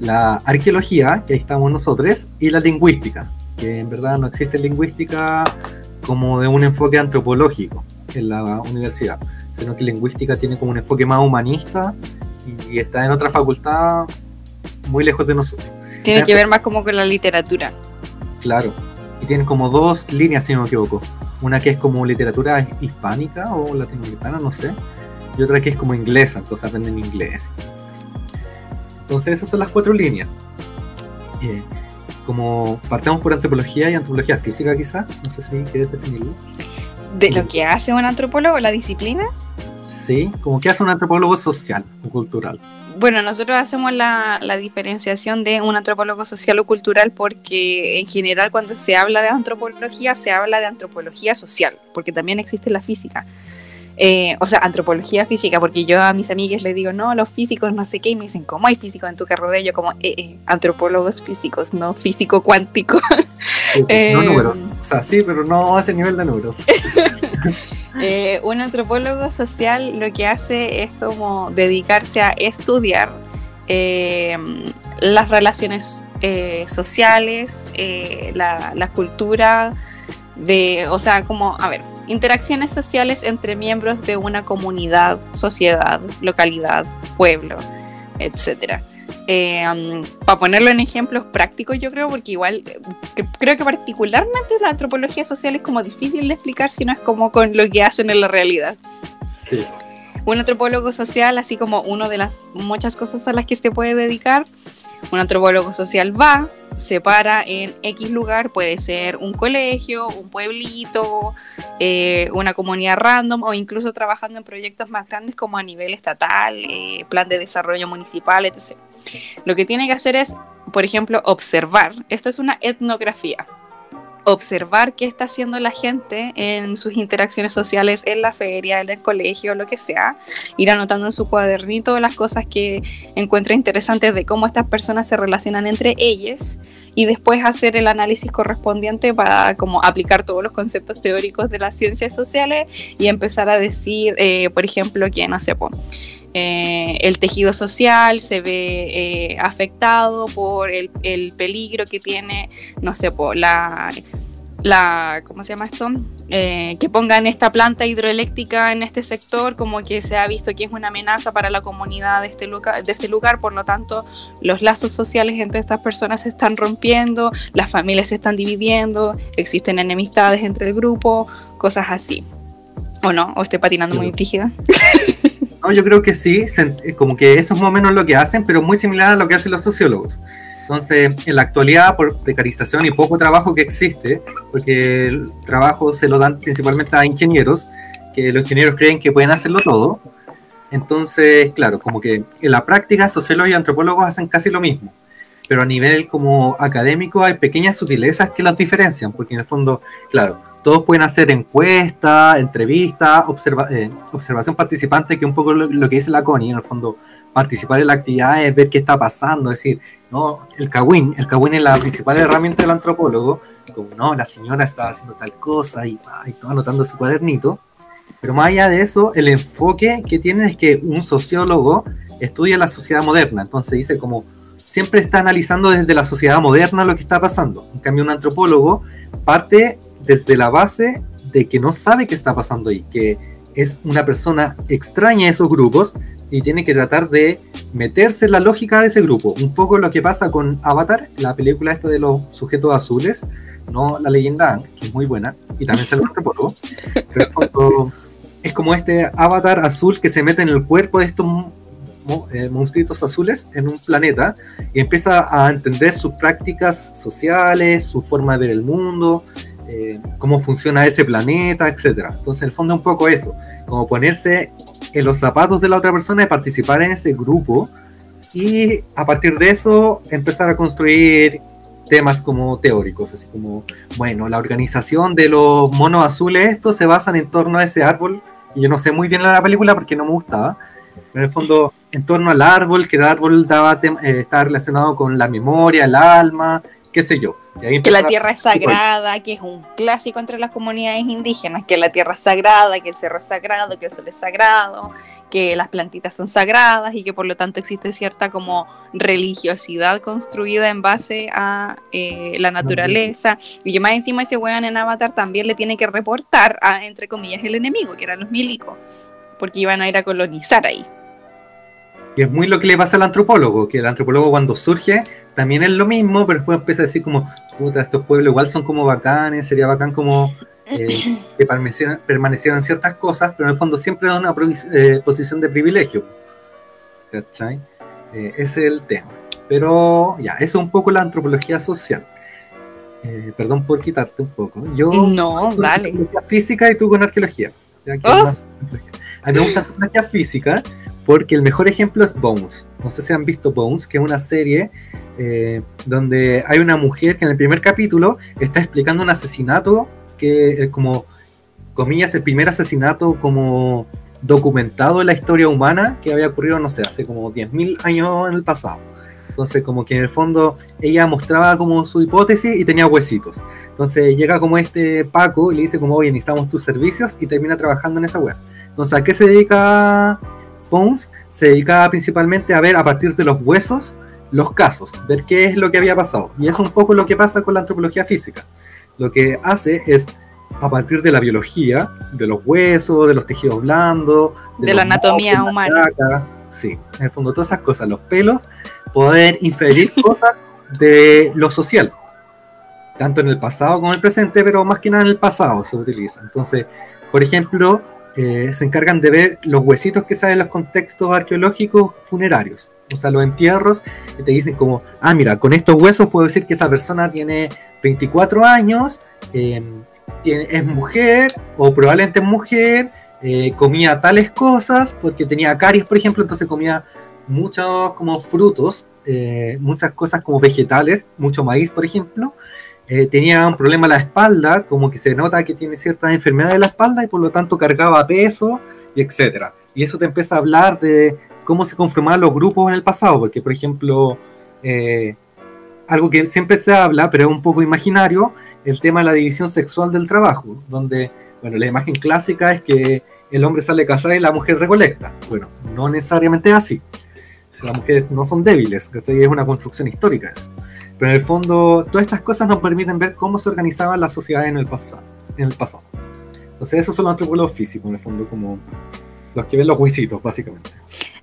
la arqueología, que ahí estamos nosotros, y la lingüística, que en verdad no existe lingüística como de un enfoque antropológico en la universidad, sino que lingüística tiene como un enfoque más humanista y está en otra facultad muy lejos de nosotros. Tiene que ver más como con la literatura. Claro, y tienen como dos líneas, si no me equivoco. Una que es como literatura hispánica o latinoamericana, no sé. Y otra que es como inglesa, entonces aprenden inglés. Entonces esas son las cuatro líneas. Eh, como partamos por antropología y antropología física quizás, no sé si quieres definirlo. ¿De lo que hace un antropólogo, la disciplina? Sí, como que hace un antropólogo social o cultural. Bueno, nosotros hacemos la, diferenciación de un antropólogo social o cultural porque en general cuando se habla de antropología se habla de antropología social, porque también existe la física. Eh, o sea, antropología física, porque yo a mis amigas les digo, no, los físicos no sé qué, y me dicen, ¿cómo hay físicos en tu carrera? Y yo como, eh, eh, antropólogos físicos, no físico cuántico. Pues, no números. O sea, sí, pero no a ese nivel de números. Eh, un antropólogo social lo que hace es como dedicarse a estudiar eh, las relaciones eh, sociales, la, cultura, de, o sea, como, a ver, interacciones sociales entre miembros de una comunidad, sociedad, localidad, pueblo, etc. Eh, para ponerlo en ejemplos prácticos, yo creo, porque igual creo que particularmente la antropología social es como difícil de explicar si no es como con lo que hacen en la realidad. Sí. Un antropólogo social, así como una de las muchas cosas a las que se puede dedicar, un antropólogo social va, se para en X lugar, puede ser un colegio, un pueblito, eh, una comunidad random o incluso trabajando en proyectos más grandes como a nivel estatal, eh, plan de desarrollo municipal, etc. Lo que tiene que hacer es, por ejemplo, observar. Esto es una etnografía observar qué está haciendo la gente en sus interacciones sociales en la feria, en el colegio, lo que sea, ir anotando en su cuadernito las cosas que encuentra interesantes de cómo estas personas se relacionan entre ellas y después hacer el análisis correspondiente para como aplicar todos los conceptos teóricos de las ciencias sociales y empezar a decir, eh, por ejemplo, que no sé, pues, eh, el tejido social se ve eh, afectado por el, peligro que tiene, no sé, por la, la, ¿cómo se llama esto? Eh, que pongan esta planta hidroeléctrica en este sector, como que se ha visto que es una amenaza para la comunidad de este lugar, de este lugar por lo tanto los lazos sociales entre estas personas se están rompiendo, las familias se están dividiendo, existen enemistades entre el grupo, cosas así. ¿O no? ¿O estoy patinando muy rígida? No, yo creo que sí, eh, como que eso es más o menos lo que hacen, pero muy similar a lo que hacen los sociólogos. Entonces, en la actualidad, por precarización y poco trabajo que existe, porque el trabajo se lo dan principalmente a ingenieros, que los ingenieros creen que pueden hacerlo todo. Entonces, claro, como que en la práctica sociólogos y antropólogos hacen casi lo mismo, pero a nivel como académico hay pequeñas sutilezas que las diferencian, porque en el fondo, claro, todos pueden hacer encuestas, entrevistas, eh, observación participante, que un poco lo, que dice la CONI, en el fondo, participar en la actividad es ver qué está pasando, es decir, no, el CAWIN, el CAWIN es la principal herramienta del antropólogo, como no, la señora está haciendo tal cosa y, y todo anotando su cuadernito, pero más allá de eso, el enfoque que tienen es que un sociólogo estudia la sociedad moderna, entonces dice como siempre está analizando desde la sociedad moderna lo que está pasando. En cambio, un antropólogo parte desde la base de que no sabe qué está pasando ahí, que es una persona extraña a esos grupos y tiene que tratar de meterse en la lógica de ese grupo. Un poco lo que pasa con Avatar, la película esta de los sujetos azules, no la leyenda que es muy buena, y también se lo pero es como este avatar azul que se mete en el cuerpo de estos eh, monstruitos azules en un planeta y empieza a entender sus prácticas sociales, su forma de ver el mundo, eh, cómo funciona ese planeta, etcétera. Entonces, en el fondo, un poco eso, como ponerse en los zapatos de la otra persona y participar en ese grupo y a partir de eso empezar a construir temas como teóricos, así como, bueno, la organización de los monos azules, estos se basan en torno a ese árbol, y yo no sé muy bien la película porque no me gustaba, pero en el fondo en torno al árbol, que el árbol daba eh, estaba relacionado con la memoria, el alma, qué sé yo. que la tierra es sagrada, que es un clásico entre las comunidades indígenas, que la tierra es sagrada, que el cerro es sagrado, que el sol es sagrado, que las plantitas son sagradas y que por lo tanto existe cierta como religiosidad construida en base a eh, la naturaleza. Y que más encima ese weón en Avatar también le tiene que reportar a, entre comillas, el enemigo, que eran los milicos, porque iban a ir a colonizar ahí. Y es muy lo que le pasa al antropólogo, que el antropólogo cuando surge también es lo mismo, pero después empieza a decir como, puta, estos pueblos igual son como bacanes, sería bacán como eh, que permanecieran, ciertas cosas, pero en el fondo siempre da una eh, posición de privilegio. ¿Cachai? Eh, ese es el tema. Pero ya, eso es un poco la antropología social. perdón por quitarte un poco. Yo no, dale. física y tú con arqueología. Oh. A mí me gusta la arqueología física porque el mejor ejemplo es Bones. No sé si han visto Bones, que es una serie eh, donde hay una mujer que en el primer capítulo está explicando un asesinato que es como, comillas, el primer asesinato como documentado en la historia humana que había ocurrido, no sé, hace como 10.000 años en el pasado. Entonces, como que en el fondo ella mostraba como su hipótesis y tenía huesitos. Entonces llega como este Paco y le dice como, oye, necesitamos tus servicios y termina trabajando en esa web. Entonces, ¿a qué se dedica Bones se dedicaba principalmente a ver a partir de los huesos los casos, ver qué es lo que había pasado. Y es un poco lo que pasa con la antropología física. Lo que hace es, a partir de la biología, de los huesos, de los tejidos blandos, de, la anatomía humana. sí, en el fondo todas esas cosas, los pelos, poder inferir cosas de lo social, tanto en el pasado como en el presente, pero más que nada en el pasado se utiliza. Entonces, por ejemplo, eh, se encargan de ver los huesitos que salen en los contextos arqueológicos funerarios, o sea, los entierros, y te dicen como, ah, mira, con estos huesos puedo decir que esa persona tiene 24 años, em, es mujer, o probablemente es mujer, eh, comía tales cosas, porque tenía caries, por ejemplo, entonces comía muchos como frutos, eh, muchas cosas como vegetales, mucho maíz, por ejemplo, eh, tenía un problema en la espalda, como que se nota que tiene ciertas enfermedades de la espalda y por lo tanto cargaba peso y etcétera. Y eso te empieza a hablar de cómo se conformaban los grupos en el pasado, porque por ejemplo, eh, algo que siempre se habla, pero es un poco imaginario, el tema de la división sexual del trabajo, donde, bueno, la imagen clásica es que el hombre sale a cazar y la mujer recolecta. Bueno, no necesariamente es así. las mujeres no son débiles, esto es una construcción histórica eso. Pero en el fondo, todas estas cosas nos permiten ver cómo se organizaban las sociedades en el pasado. En el pasado. Entonces, esos son los antropólogos físicos, en el fondo, como los que ven los huesitos, básicamente.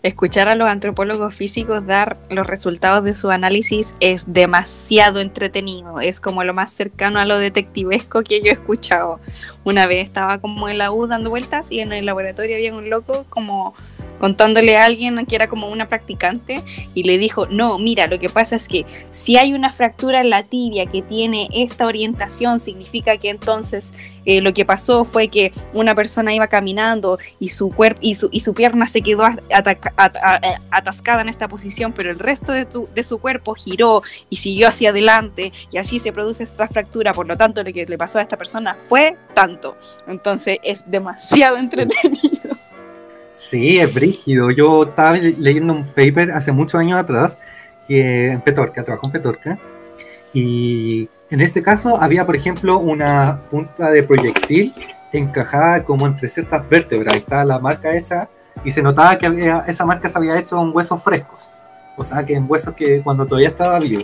Escuchar a los antropólogos físicos dar los resultados de su análisis es demasiado entretenido. Es como lo más cercano a lo detectivesco que yo he escuchado. Una vez estaba como en la U dando vueltas y en el laboratorio había un loco como contándole a alguien que era como una practicante y le dijo, no, mira, lo que pasa es que si hay una fractura en la tibia que tiene esta orientación, significa que entonces eh, lo que pasó fue que una persona iba caminando y su, cuerpo y su, y su pierna se quedó atascada en esta posición, pero el resto de, de su cuerpo giró y siguió hacia adelante y así se produce esta fractura, por lo tanto lo que le pasó a esta persona fue tanto. Entonces es demasiado entretenido. Sí, es brígido. Yo estaba leyendo un paper hace muchos años atrás que en Petorca, trabajo en Petorca, y en este caso había, por ejemplo, una punta de proyectil encajada como entre ciertas vértebras. Ahí estaba la marca hecha y se notaba que esa marca se había hecho en huesos frescos. O sea, que en huesos que cuando todavía estaba vivo.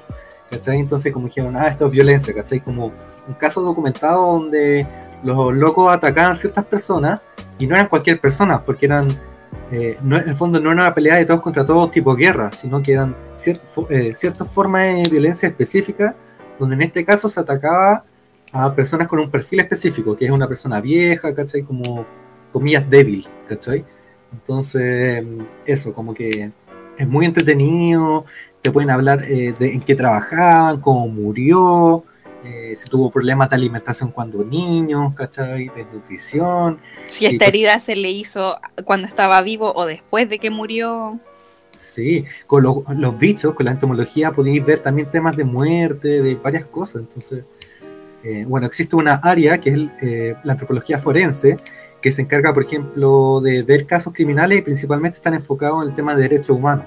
¿Cachai? Entonces, como dijeron, ah, esto es violencia, ¿cachai? Como un caso documentado donde los locos atacaban a ciertas personas y no eran cualquier persona, porque eran, eh, no, en el fondo no era una pelea de todos contra todos tipo guerra, sino que eran eh, ciertas formas de violencia específica, donde en este caso se atacaba a personas con un perfil específico, que es una persona vieja, ¿cachai? Como comillas débil, ¿cachai? Entonces, eso, como que es muy entretenido, te pueden hablar eh, de en qué trabajaban, cómo murió, eh, si tuvo problemas de alimentación cuando niño, ¿cachai? De nutrición. Si esta herida se le hizo cuando estaba vivo o después de que murió. Sí, con los bichos, con la entomología podéis ver también temas de muerte, de varias cosas. Entonces, eh, bueno, existe una área que es eh, la antropología forense, que se encarga, por ejemplo, de ver casos criminales y principalmente están enfocados en el tema de derechos humanos,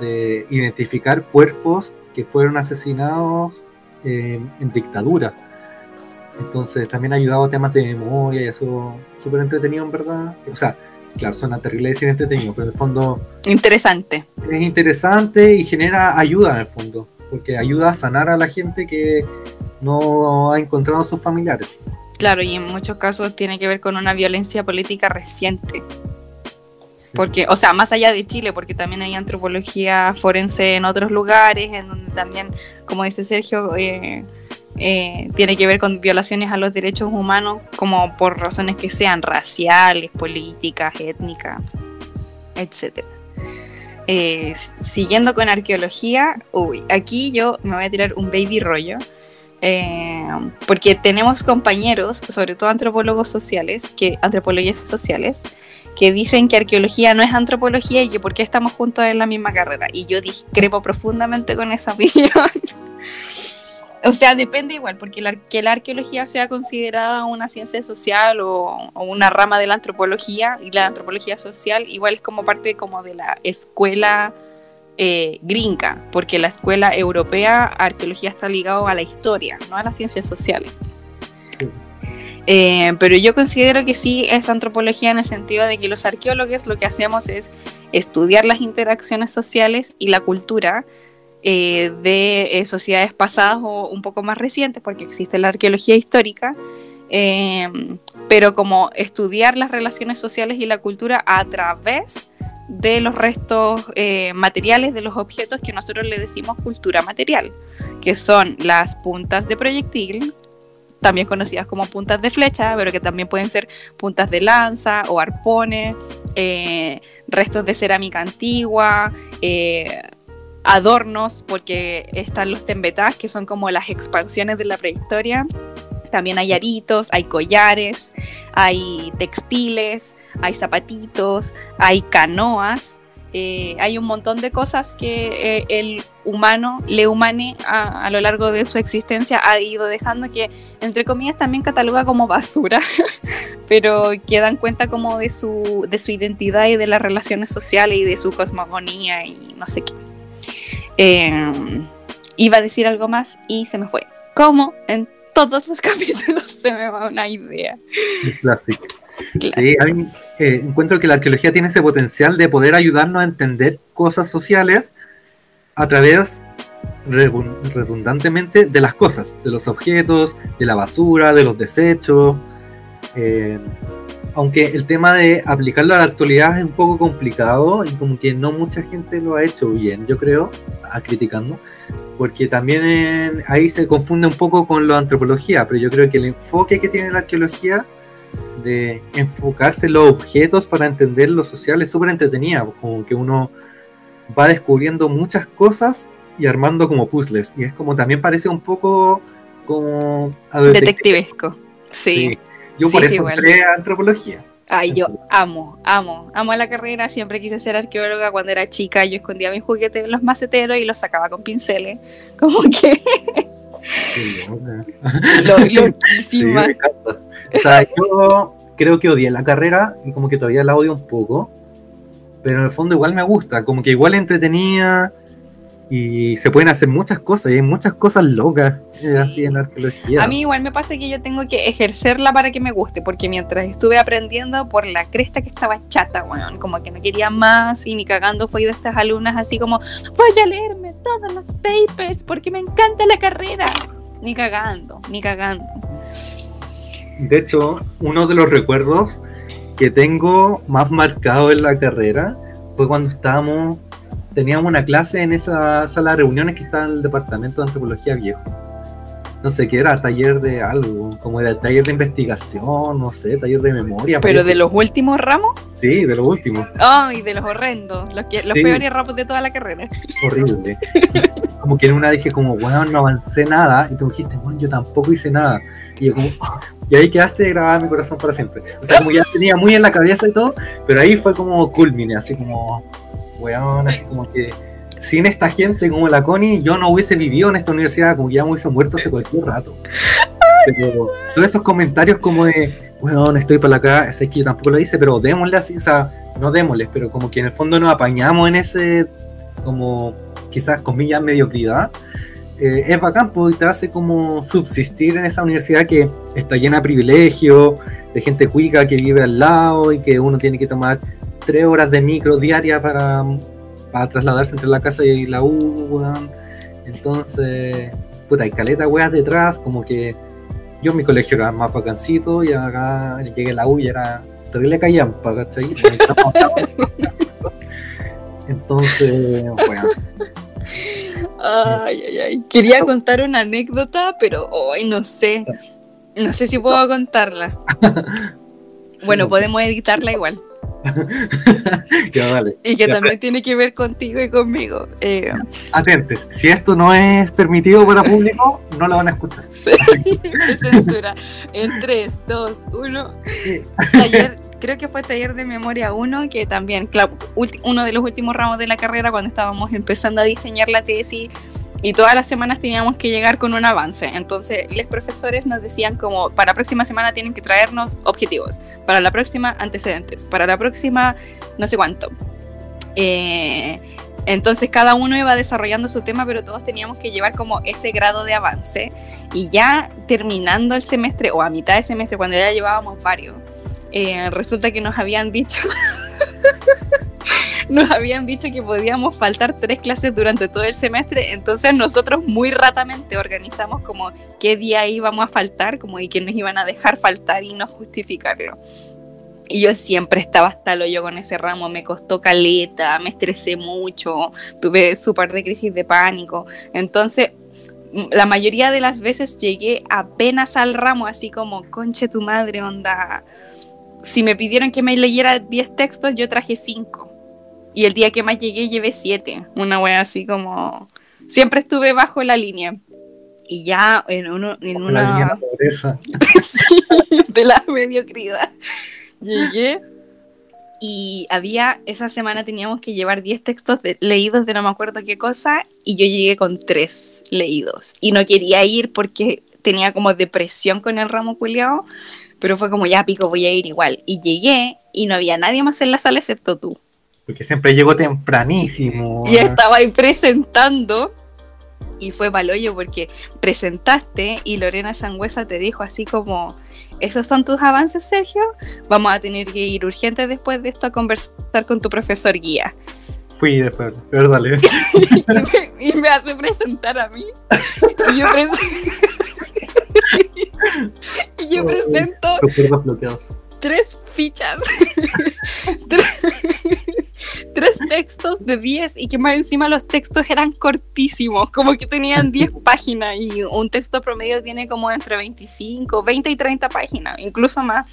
de identificar cuerpos que fueron asesinados en dictadura. Entonces también ha ayudado a temas de memoria y eso súper entretenido en verdad. O sea, claro, suena terrible decir entretenido, pero en el fondo... Interesante. Es interesante y genera ayuda en el fondo, porque ayuda a sanar a la gente que no ha encontrado a sus familiares. Claro, y en muchos casos tiene que ver con una violencia política reciente. Porque, o sea, más allá de Chile, porque también hay antropología forense en otros lugares, en donde también, como dice Sergio, eh, eh, tiene que ver con violaciones a los derechos humanos, como por razones que sean raciales, políticas, étnicas, etc. Eh, siguiendo con arqueología, uy, aquí yo me voy a tirar un baby rollo. porque tenemos compañeros, sobre todo antropólogos sociales, que antropologías sociales, que dicen que arqueología no es antropología y que por qué estamos juntos en la misma carrera. Y yo discrepo profundamente con esa opinión. o sea, depende igual, porque la, que la arqueología sea considerada una ciencia social o, una rama de la antropología, y la antropología social igual es como parte como de la escuela eh, gringa, porque la escuela europea, arqueología está ligado a la historia, no a las ciencias sociales. Eh, pero yo considero que sí es antropología en el sentido de que los arqueólogos lo que hacemos es estudiar las interacciones sociales y la cultura eh, de eh, sociedades pasadas o un poco más recientes, porque existe la arqueología histórica, pero como estudiar las relaciones sociales y la cultura a través de los restos eh, materiales de los objetos que nosotros le decimos cultura material, que son las puntas de proyectil, también conocidas como puntas de flecha, pero que también pueden ser puntas de lanza o arpones, eh, restos de cerámica antigua, eh, adornos, porque están los tembetás, que son como las expansiones de la prehistoria. También hay aritos, hay collares, hay textiles, hay zapatitos, hay canoas, eh, hay un montón de cosas que eh, el humano, le humane a, lo largo de su existencia ha ido dejando que, entre comillas, también cataloga como basura, pero que dan cuenta como de su, de su identidad y de las relaciones sociales y de su cosmogonía y no sé qué. Eh, iba a decir algo más y se me fue. Como en todos los capítulos se me va una idea. Clásico. Sí, a mí eh, encuentro que la arqueología tiene ese potencial de poder ayudarnos a entender cosas sociales a través redundantemente de las cosas, de los objetos, de la basura, de los desechos. Eh, aunque el tema de aplicarlo a la actualidad es un poco complicado y como que no mucha gente lo ha hecho bien, yo creo, a criticando, porque también ahí se confunde un poco con la antropología, pero yo creo que el enfoque que tiene la arqueología de enfocarse en los objetos para entender lo social es súper entretenida, pues, como que uno va descubriendo muchas cosas y armando como puzzles, y es como también parece un poco como... Detectivesco, sí. Yo por eso entré antropología. Ay, yo amo, amo, amo la carrera. Siempre quise ser arqueóloga cuando era chica. Yo escondía mis juguetes en los maceteros y los sacaba con pinceles. Como que. Lo, loquísima. O sea, yo creo que odié la carrera y como que todavía la odio un poco. Pero en el fondo igual me gusta. Como que igual entretenía y se pueden hacer muchas cosas, y hay muchas cosas locas así en la arqueología. A mí igual me pasa que yo tengo que ejercerla para que me guste, porque mientras estuve aprendiendo por la cresta que estaba chata, bueno, como que no quería más y ni cagando fue de estas alumnas así como, voy a leerme todos los papers porque me encanta la carrera. Ni cagando, ni cagando. De hecho, uno de los recuerdos que tengo más marcado en la carrera fue cuando estábamos teníamos una clase en esa sala de reuniones que está en el departamento de antropología viejo. No sé qué era, taller de algo, como de taller de investigación, no sé, taller de memoria. ¿Pero de los últimos ramos? Sí, de los últimos. Ay, de los horrendos, los, los peores ramos de toda la carrera. Horrible. como que en una dije como, bueno, no avancé nada, y tú dijiste, bueno, yo tampoco hice nada. Y yo como, y ahí quedaste grabada en mi corazón para siempre. O sea, como ya tenía muy en la cabeza y todo, pero ahí fue como culmine, así como, weón, así como que sin esta gente como la Connie, yo no hubiese vivido en esta universidad, como que ya me hubiese muerto hace cualquier rato. Pero todos esos comentarios como de, weón, estoy para acá, sé que yo tampoco lo hice, pero démosle así, o sea, no démosle, pero como que en el fondo nos apañamos en ese, como quizás comillas, mediocridad. Eh, es bacán porque te hace como subsistir en esa universidad que está llena de privilegios, de gente cuica que vive al lado y que uno tiene que tomar tres horas de micro diaria para, para trasladarse entre la casa y la U, Entonces, puta, hay caleta weas detrás, como que yo en mi colegio era más vacancito y acá llegué a la U y era terrible callampa, ¿cachai? Entonces, bueno. Ay, ay, ay. Quería contar una anécdota, pero hoy no sé. No sé si puedo contarla. bueno, podemos editarla igual. Y que también tiene que ver contigo y conmigo. Eh, Atentes, si esto no es permitido para público, no lo van a escuchar. se censura. En 3, 2, 1. Creo que fue taller de memoria 1, que también, uno de los últimos ramos de la carrera, cuando estábamos empezando a diseñar la tesis y todas las semanas teníamos que llegar con un avance. Entonces, los profesores nos decían como, para la próxima semana tienen que traernos objetivos, para la próxima antecedentes, para la próxima no sé cuánto. Eh, entonces cada uno iba desarrollando su tema, pero todos teníamos que llevar como ese grado de avance. Y ya terminando el semestre, o a mitad de semestre, cuando ya llevábamos varios, eh, resulta que nos habían dicho nos habían dicho que podíamos faltar tres clases durante todo el semestre, entonces nosotros muy ratamente organizamos como qué día íbamos a faltar, como y quiénes iban a dejar faltar y no justificarlo. Y yo siempre estaba hasta lo yo con ese ramo, me costó caleta, me estresé mucho, tuve súper de crisis de pánico. Entonces, la mayoría de las veces llegué apenas al ramo, así como, conche tu madre, onda. Si me pidieron que me leyera 10 textos, yo traje 5. Y el día que más llegué, llevé 7. Una wea así como. Siempre estuve bajo la línea. Y ya en, uno, en una. La pobreza. sí, de la mediocridad. Llegué y había, esa semana teníamos que llevar 10 textos leídos de no me acuerdo qué cosa y yo llegué con 3 leídos y no quería ir porque tenía como depresión con el ramo culiao, pero fue como ya pico, voy a ir igual. Y llegué y no había nadie más en la sala excepto tú. Porque siempre llegó tempranísimo. Y estaba ahí presentando y fue paloyo porque presentaste y Lorena Sangüesa te dijo así como, ¿esos son tus avances, Sergio? Vamos a tener que ir urgente después de esto a conversar con tu profesor guía. Fui después, pero dale. y, me, hace presentar a mí. Y yo, y yo presento... Tres fichas. tres textos de 10 y que más encima los textos eran cortísimos, como que tenían 10 páginas y un texto promedio tiene como entre 25, 20 y 30 páginas, incluso más.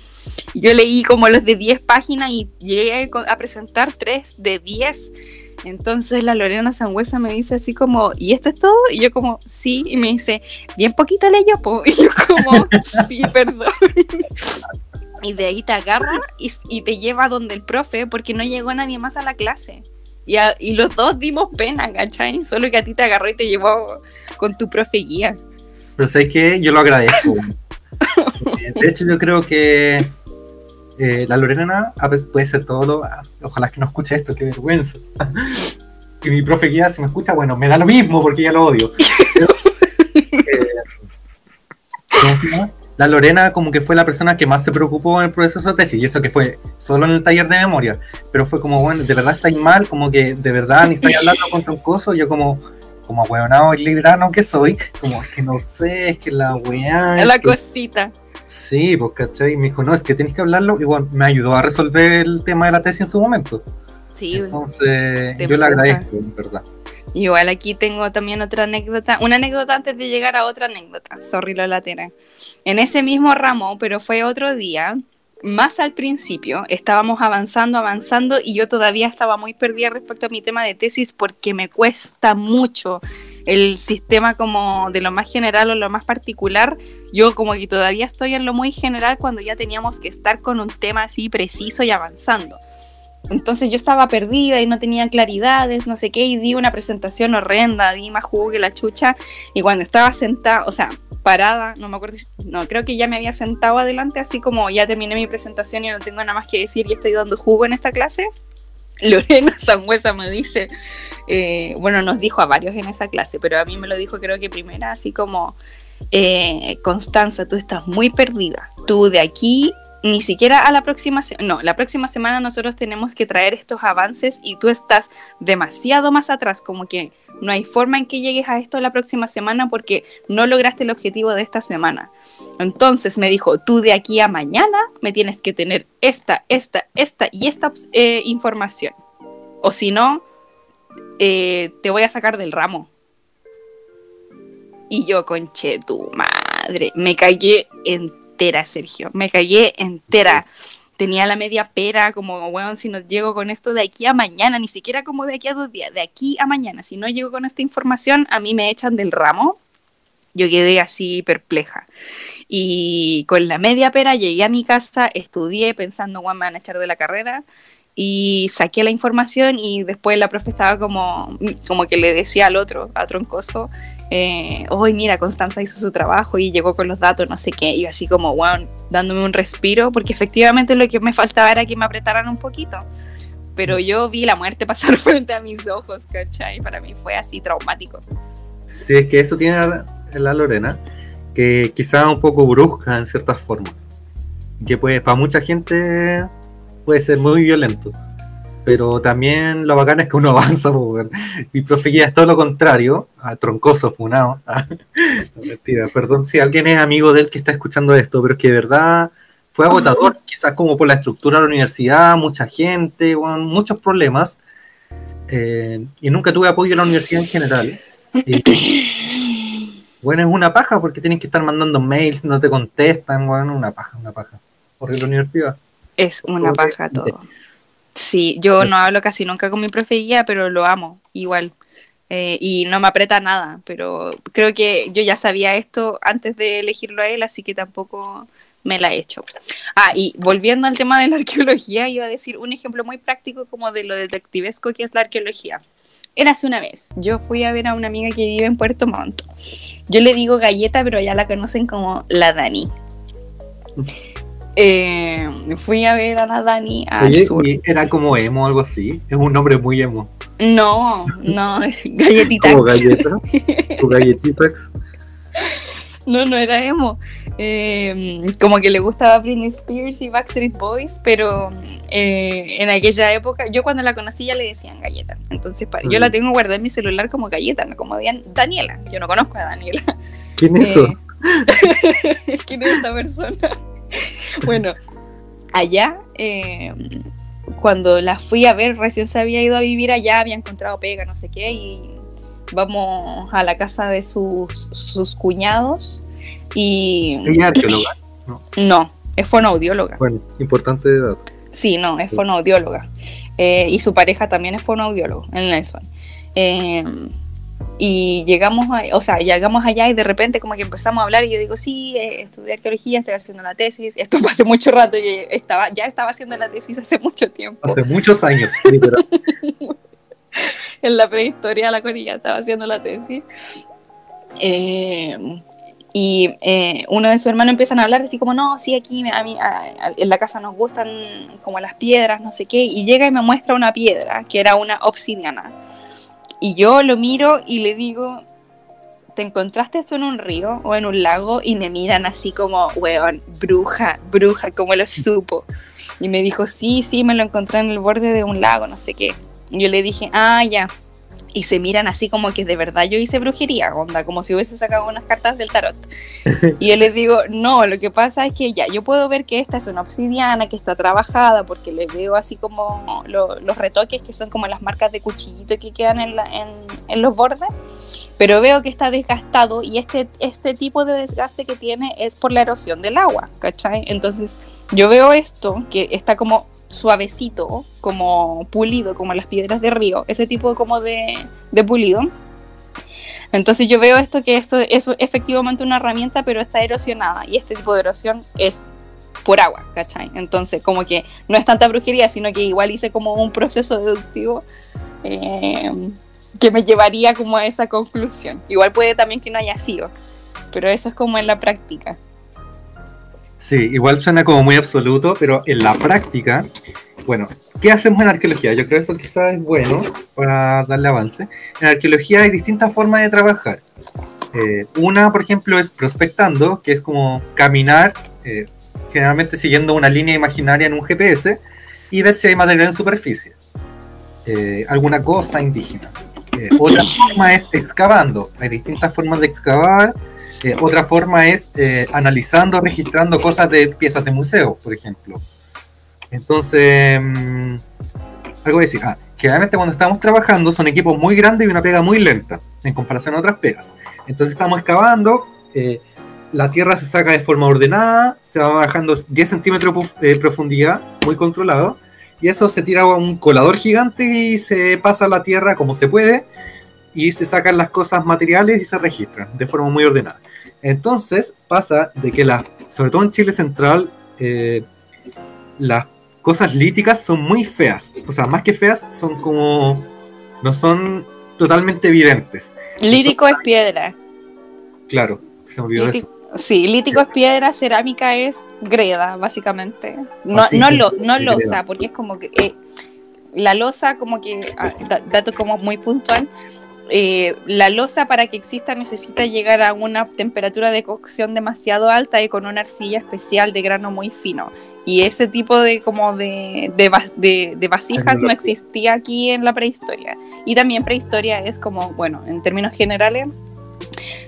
Yo leí como los de 10 páginas y llegué a presentar tres de 10. Entonces la Lorena Sangüesa me dice así como, ¿y esto es todo? Y yo como, sí, y me dice, bien poquito leyó, po. Y yo como, sí, perdón. Y de ahí te agarra y, te lleva donde el profe porque no llegó nadie más a la clase. Y, y, los dos dimos pena, ¿cachai? Solo que a ti te agarró y te llevó con tu profe guía. Pero sé que yo lo agradezco. de hecho, yo creo que eh, la Lorena a veces puede ser todo lo. Ah, ojalá que no escuche esto, qué vergüenza. y mi profe guía, si me escucha, bueno, me da lo mismo porque ya lo odio. eh, la Lorena como que fue la persona que más se preocupó en el proceso de tesis, y eso que fue solo en el taller de memoria, pero fue como, bueno, de verdad estáis mal, como que de verdad ni estáis hablando con coso, yo como, como hueonado y librano que soy, como es que no sé, es que la weá... La cosita. Sí, pues, ¿cachai? Y me dijo, no, es que tienes que hablarlo, y bueno, me ayudó a resolver el tema de la tesis en su momento. Sí, Entonces, yo le agradezco, en verdad. Igual aquí tengo también otra anécdota, una anécdota antes de llegar a otra anécdota, sorry lo latera. En ese mismo ramo, pero fue otro día, más al principio, estábamos avanzando, avanzando y yo todavía estaba muy perdida respecto a mi tema de tesis porque me cuesta mucho el sistema como de lo más general o lo más particular. Yo como que todavía estoy en lo muy general cuando ya teníamos que estar con un tema así preciso y avanzando. Entonces yo estaba perdida y no tenía claridades, no sé qué, y di una presentación horrenda, di más jugo que la chucha, y cuando estaba sentada, o sea, parada, no me acuerdo, no, creo que ya me había sentado adelante, así como ya terminé mi presentación y no tengo nada más que decir y estoy dando jugo en esta clase. Lorena Sangüesa me dice, eh, bueno, nos dijo a varios en esa clase, pero a mí me lo dijo creo que primera, así como, eh, Constanza, tú estás muy perdida. Tú de aquí ni siquiera a la próxima semana, no, la próxima semana nosotros tenemos que traer estos avances y tú estás demasiado más atrás, como que no hay forma en que llegues a esto la próxima semana porque no lograste el objetivo de esta semana. Entonces me dijo, tú de aquí a mañana me tienes que tener esta, esta, esta y esta eh, información. O si no, eh, te voy a sacar del ramo. Y yo, conche tu madre, me cagué en entera, Sergio. Me callé entera. Tenía la media pera, como, bueno, si no llego con esto de aquí a mañana, ni siquiera como de aquí a dos días, de aquí a mañana, si no llego con esta información, a mí me echan del ramo. Yo quedé así perpleja. Y con la media pera llegué a mi casa, estudié pensando, bueno, me van a echar de la carrera y saqué la información y después la profe estaba como, como que le decía al otro, a Troncoso, eh, hoy mira, Constanza hizo su trabajo y llegó con los datos, no sé qué, y así como, wow, dándome un respiro, porque efectivamente lo que me faltaba era que me apretaran un poquito. Pero yo vi la muerte pasar frente a mis ojos, ¿cachai? Para mí fue así traumático. Sí, es que eso tiene la Lorena, que quizá un poco brusca en ciertas formas. Que pues para mucha gente puede ser muy violento. Pero también lo bacán es que uno avanza, Mi profe guía es todo lo contrario, a troncoso, funado. mentira, perdón si alguien es amigo de él que está escuchando esto, pero es que de verdad fue agotador, quizás como por la estructura de la universidad, mucha gente, muchos problemas. Eh, y nunca tuve apoyo en la universidad en general. bueno, es una paja porque tienes que estar mandando mails, no te contestan, bueno, una paja, una paja. Por la universidad. Es una paja todo. Sí, yo no hablo casi nunca con mi profe guía, pero lo amo igual. Eh, y no me aprieta nada, pero creo que yo ya sabía esto antes de elegirlo a él, así que tampoco me la he hecho. Ah, y volviendo al tema de la arqueología, iba a decir un ejemplo muy práctico como de lo detectivesco que es la arqueología. Era hace una vez, yo fui a ver a una amiga que vive en Puerto Montt. Yo le digo galleta, pero ya la conocen como la Dani. Eh, fui a ver a la Dani al sur. ¿Era como emo o algo así? Es un nombre muy emo. No, no, galletita. ¿Como galleta? ¿Tu galletitax? No, no era emo. Em, como que le gustaba Britney Spears y Backstreet Boys, pero eh, en aquella época, yo cuando la conocí ya le decían galleta. Entonces, yo la mm. tengo guardada en mi celular como galleta, no como Daniela. Yo no conozco a Daniela. ¿Quién es eso? Eh, ¿Quién es esta persona? bueno, allá, em, cuando la fui a ver, recién se había ido a vivir allá, había encontrado pega, no sé qué, y vamos a la casa de sus, sus cuñados y... ¿Ella es arqueóloga? No. no, es fonoaudióloga. Bueno, importante edad. Sí, no, es fonoaudióloga. Eh, y su pareja también es fonoaudiólogo, en Nelson. Eh, y llegamos, a, o sea, llegamos allá y de repente como que empezamos a hablar y yo digo, sí, eh, estudié arqueología, estoy haciendo la tesis. Esto fue hace mucho rato, yo estaba, ya estaba haciendo la tesis hace mucho tiempo. Hace muchos años, literal. en la prehistoria la Corilla estaba haciendo la tesis. Eh, y eh, uno de sus hermanos empiezan a hablar así como, no, sí, aquí a mí, en la casa nos gustan como las piedras, no sé qué, y llega y me muestra una piedra, que era una obsidiana. Y yo lo miro y le digo, ¿te encontraste esto en un río o en un lago? Y me miran así como, weón, bruja, bruja, como lo supo. Y me dijo, sí, sí, me lo encontré en el borde de un lago, no sé qué. Yo le dije, ah, ya. Y se miran así como que de verdad yo hice brujería, onda, como si hubiese sacado unas cartas del tarot. Y yo les digo, no, lo que pasa es que ya, yo puedo ver que esta es una obsidiana, que está trabajada, porque le veo así como los retoques que son como las marcas de cuchillito que quedan en, en, en los bordes pero veo que está desgastado y este, este tipo de desgaste que tiene es por la erosión del agua, ¿cachai? Entonces yo veo esto que está como suavecito, como pulido, como las piedras de río, ese tipo como de, pulido. Entonces yo veo esto que esto es efectivamente una herramienta, pero está erosionada y este tipo de erosión es por agua, ¿cachai? Entonces como que no es tanta brujería, sino que igual hice como un proceso deductivo eh, que me llevaría como a esa conclusión. Igual puede también que no haya sido, pero eso es como en la práctica. Sí, igual suena como muy absoluto, pero en la práctica, bueno, ¿qué hacemos en arqueología? Yo creo que eso quizás es bueno para darle avance. En arqueología hay distintas formas de trabajar. Eh, una, por ejemplo, es prospectando, que es como caminar, eh, generalmente siguiendo una línea imaginaria en un GPS, y ver si hay material en superficie. Eh, alguna cosa indígena. otra forma es excavando. Hay distintas formas de excavar eh, otra forma es eh, analizando, registrando cosas de piezas de museo, por ejemplo. Entonces, mm, algo decir, ah, generalmente cuando estamos trabajando son equipos muy grandes y una pega muy lenta en comparación a otras pegas. Entonces estamos excavando, eh, la tierra se saca de forma ordenada, se va bajando 10 centímetros de profundidad, muy controlado, y eso se tira a un colador gigante y se pasa la tierra como se puede, y se sacan las cosas materiales y se registran de forma muy ordenada. Entonces pasa de que, la, sobre todo en Chile Central, eh, las cosas líticas son muy feas. O sea, más que feas, son como... no son totalmente evidentes. Lítico es piedra. Claro, se me olvidó eso. Sí, lítico es piedra, cerámica es greda, básicamente. No, no, lo, no losa, porque es como que eh, la losa, como que, ah, dato como muy puntual, eh, la losa para que exista necesita llegar a una temperatura de cocción demasiado alta y con una arcilla especial de grano muy fino. Y ese tipo de como de, de, vasijas no existía aquí en la prehistoria. Y también prehistoria es como, bueno, en términos generales,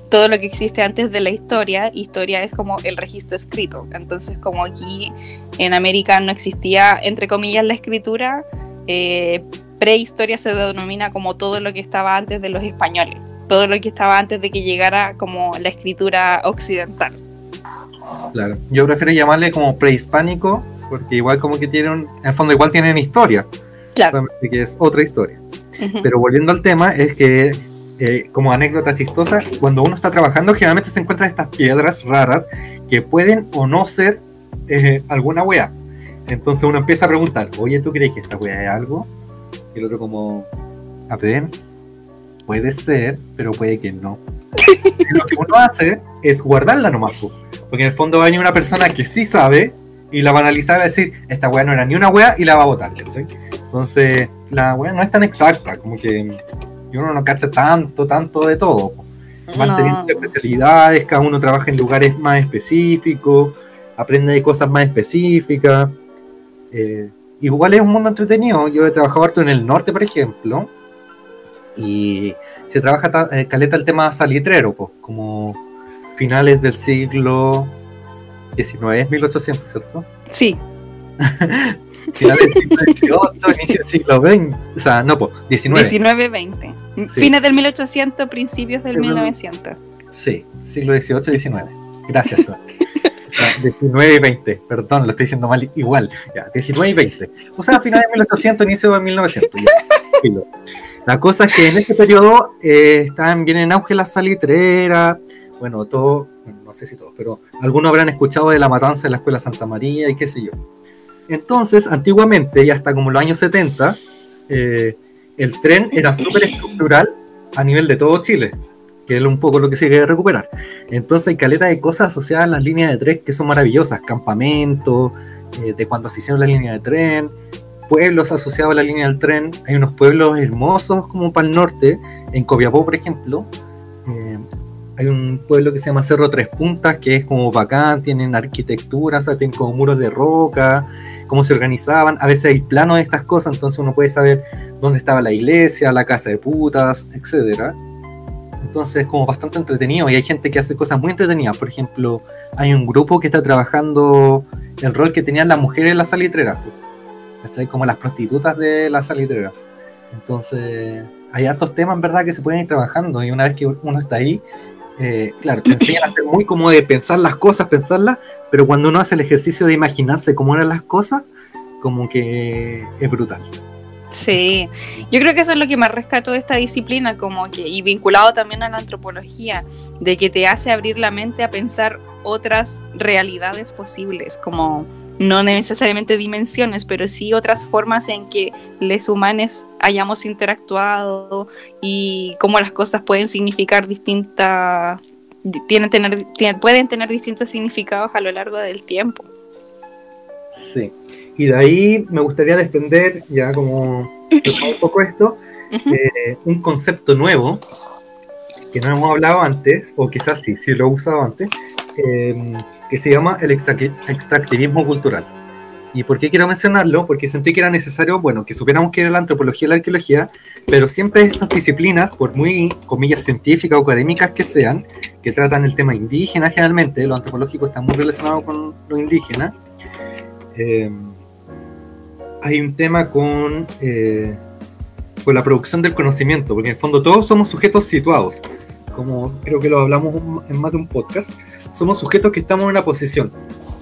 todo lo que existe antes de la historia. Historia es como el registro escrito. Entonces, como aquí en América no existía, entre comillas, la escritura, eh, prehistoria se denomina como todo lo que estaba antes de los españoles, todo lo que estaba antes de que llegara como la escritura occidental. Claro, yo prefiero llamarle como prehispánico, porque igual como que tienen, en el fondo igual tienen historia, claro. que es otra historia. Pero volviendo al tema, es que eh, como anécdota chistosa, cuando uno está trabajando generalmente se encuentran estas piedras raras que pueden o no ser eh, alguna wea. Entonces uno empieza a preguntar, oye, ¿tú crees que esta wea es algo? Y el otro como, a ver, puede ser, pero puede que no. lo que uno hace es guardarla nomás, porque en el fondo va a venir una persona que sí sabe y la va a analizar y va a decir, esta wea no era ni una wea y la va a botar. Entonces, la wea no es tan exacta, como que uno no cacha tanto, tanto de todo. Van teniendo especialidades, cada uno trabaja en lugares más específicos, aprende de cosas más específicas. Eh, igual es un mundo entretenido. Yo he trabajado harto en el norte, por ejemplo, y se trabaja eh, caleta el tema salitrero, pues, como finales del siglo XIX, 1800, ¿cierto? Sí. finales del siglo XVIII, inicio del siglo XX, o sea, no, pues, XIX. 19-20. Fines del 1800, principios del 1900. Sí, siglo XVIII, XIX. Gracias, 19 y 20, perdón, lo estoy diciendo mal igual. Ya, 19 y 20. O sea, finales de 1800, inicio de 1900. la cosa es que en este periodo eh, están bien en auge la salitrera. Bueno, todo, no sé si todos, pero algunos habrán escuchado de la matanza de la Escuela Santa María y qué sé yo. Entonces, antiguamente, y hasta como los años 70, eh, el tren era súper estructural a nivel de todo Chile que es un poco lo que se quiere recuperar. Entonces hay caleta de cosas asociadas a las líneas de tren que son maravillosas, campamentos, eh, de cuando se hicieron la línea de tren, pueblos asociados a la línea del tren, hay unos pueblos hermosos como para el norte, en Copiapó por ejemplo, eh, hay un pueblo que se llama Cerro Tres Puntas, que es como bacán, tienen arquitectura, o tienen como muros de roca, cómo se organizaban, a veces hay planos de estas cosas, entonces uno puede saber dónde estaba la iglesia, la casa de putas, etcétera entonces es como bastante entretenido y hay gente que hace cosas muy entretenidas. Por ejemplo, hay un grupo que está trabajando el rol que tenían las mujeres en la salitrera. ¿Cachai? Como las prostitutas de la salitrera. Entonces, hay hartos temas, en verdad, que se pueden ir trabajando. Y una vez que uno está ahí, eh, claro, te enseñan a hacer muy como de pensar las cosas, pensarlas, pero cuando uno hace el ejercicio de imaginarse cómo eran las cosas, como que es brutal. Sí, yo creo que eso es lo que más rescato de esta disciplina, como que, y vinculado también a la antropología, de que te hace abrir la mente a pensar otras realidades posibles, como no necesariamente dimensiones, pero sí otras formas en que les humanos hayamos interactuado y cómo las cosas pueden significar distintas, tienen tener, pueden tener distintos significados a lo largo del tiempo. Sí, y de ahí me gustaría desprender, ya como un poco esto, eh, un concepto nuevo que no hemos hablado antes, o quizás sí, sí lo he usado antes, em, que se llama el extractivismo cultural. ¿Y por qué quiero mencionarlo? Porque sentí que era necesario, bueno, que supiéramos qué era la antropología y la arqueología, pero siempre estas disciplinas, por muy, comillas, científicas o académicas que sean, que tratan el tema indígena generalmente, lo antropológico está muy relacionado con lo indígena, eh, hay un tema con, eh, con la producción del conocimiento, porque en el fondo todos somos sujetos situados, como creo que lo hablamos en más de un podcast, somos sujetos que estamos en una posición,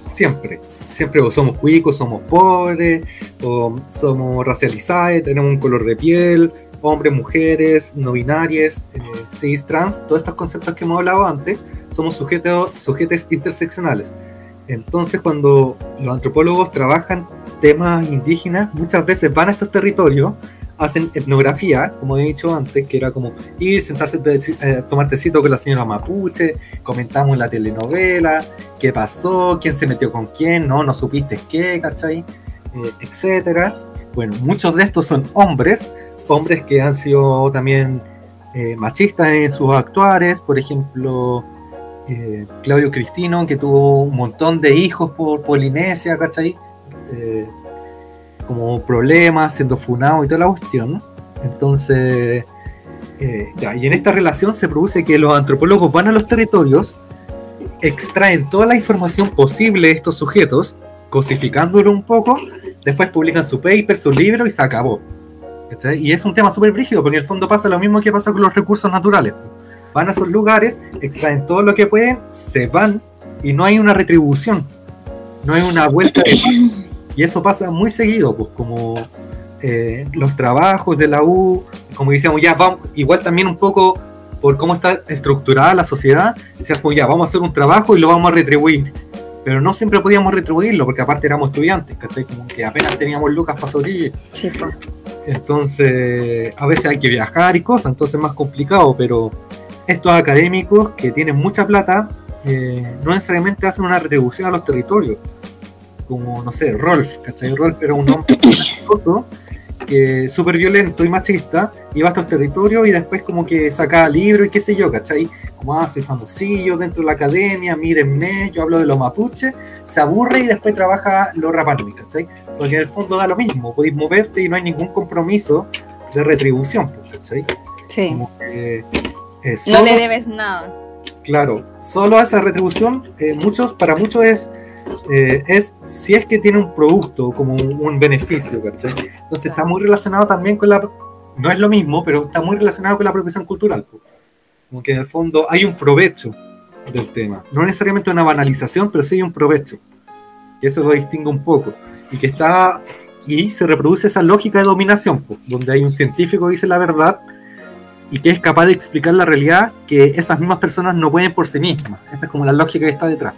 siempre, siempre o somos cuicos, somos pobres, o somos racializados, tenemos un color de piel, hombres, mujeres, no binarias, eh, cis, trans, todos estos conceptos que hemos hablado antes, somos sujetos, sujetos interseccionales. Entonces, cuando los antropólogos trabajan temas indígenas, muchas veces van a estos territorios, hacen etnografía, como he dicho antes, que era como ir, sentarse, eh, tomar tecito con la señora Mapuche, comentamos la telenovela, qué pasó, quién se metió con quién, no, no supiste qué, ¿cachai? Eh, etcétera. Bueno, muchos de estos son hombres, hombres que han sido también eh, machistas en sus actuares, por ejemplo, eh, Claudio Cristino, que tuvo un montón de hijos por Polinesia, ¿cachai? Eh, como problemas, siendo funado y toda la cuestión. Entonces, eh, ya, y en esta relación se produce que los antropólogos van a los territorios, extraen toda la información posible de estos sujetos, cosificándolo un poco, después publican su paper, su libro y se acabó. Y es un tema súper brígido, porque en el fondo pasa lo mismo que pasa con los recursos naturales. Van a esos lugares, extraen todo lo que pueden, se van y no hay una retribución, no hay una vuelta de Y eso pasa muy seguido, pues como eh, los trabajos de la U, como decíamos, ya vamos, igual también un poco por cómo está estructurada la sociedad, decíamos, como ya vamos a hacer un trabajo y lo vamos a retribuir. Pero no siempre podíamos retribuirlo, porque aparte éramos estudiantes, ¿cachai? Como que apenas teníamos lucas para sobrevivir. Sí, pues. Entonces, a veces hay que viajar y cosas, entonces es más complicado, pero estos académicos que tienen mucha plata eh, no necesariamente hacen una retribución a los territorios. Como, no sé, Rolf, ¿cachai? Rolf era un hombre que súper violento y machista, iba a estos territorios y después como que sacaba libros y qué sé yo, ¿cachai? Como, ah, soy famosillo dentro de la academia, mírenme, yo hablo de los mapuches, se aburre y después trabaja los rapanui, ¿cachai? Porque en el fondo da lo mismo, podéis moverte y no hay ningún compromiso de retribución, ¿cachai? Sí. Eh, no le debes nada. Claro, solo esa retribución, eh, muchos, para muchos es eh, es si es que tiene un producto como un, beneficio, ¿cachai? Entonces está muy relacionado también con la... No es lo mismo, pero está muy relacionado con la apropiación cultural. Como que en el fondo hay un provecho del tema. No necesariamente una banalización, pero sí hay un provecho. Y eso lo distingue un poco. Y que está... Y se reproduce esa lógica de dominación, donde hay un científico que dice la verdad y que es capaz de explicar la realidad que esas mismas personas no pueden por sí mismas. Esa es como la lógica que está detrás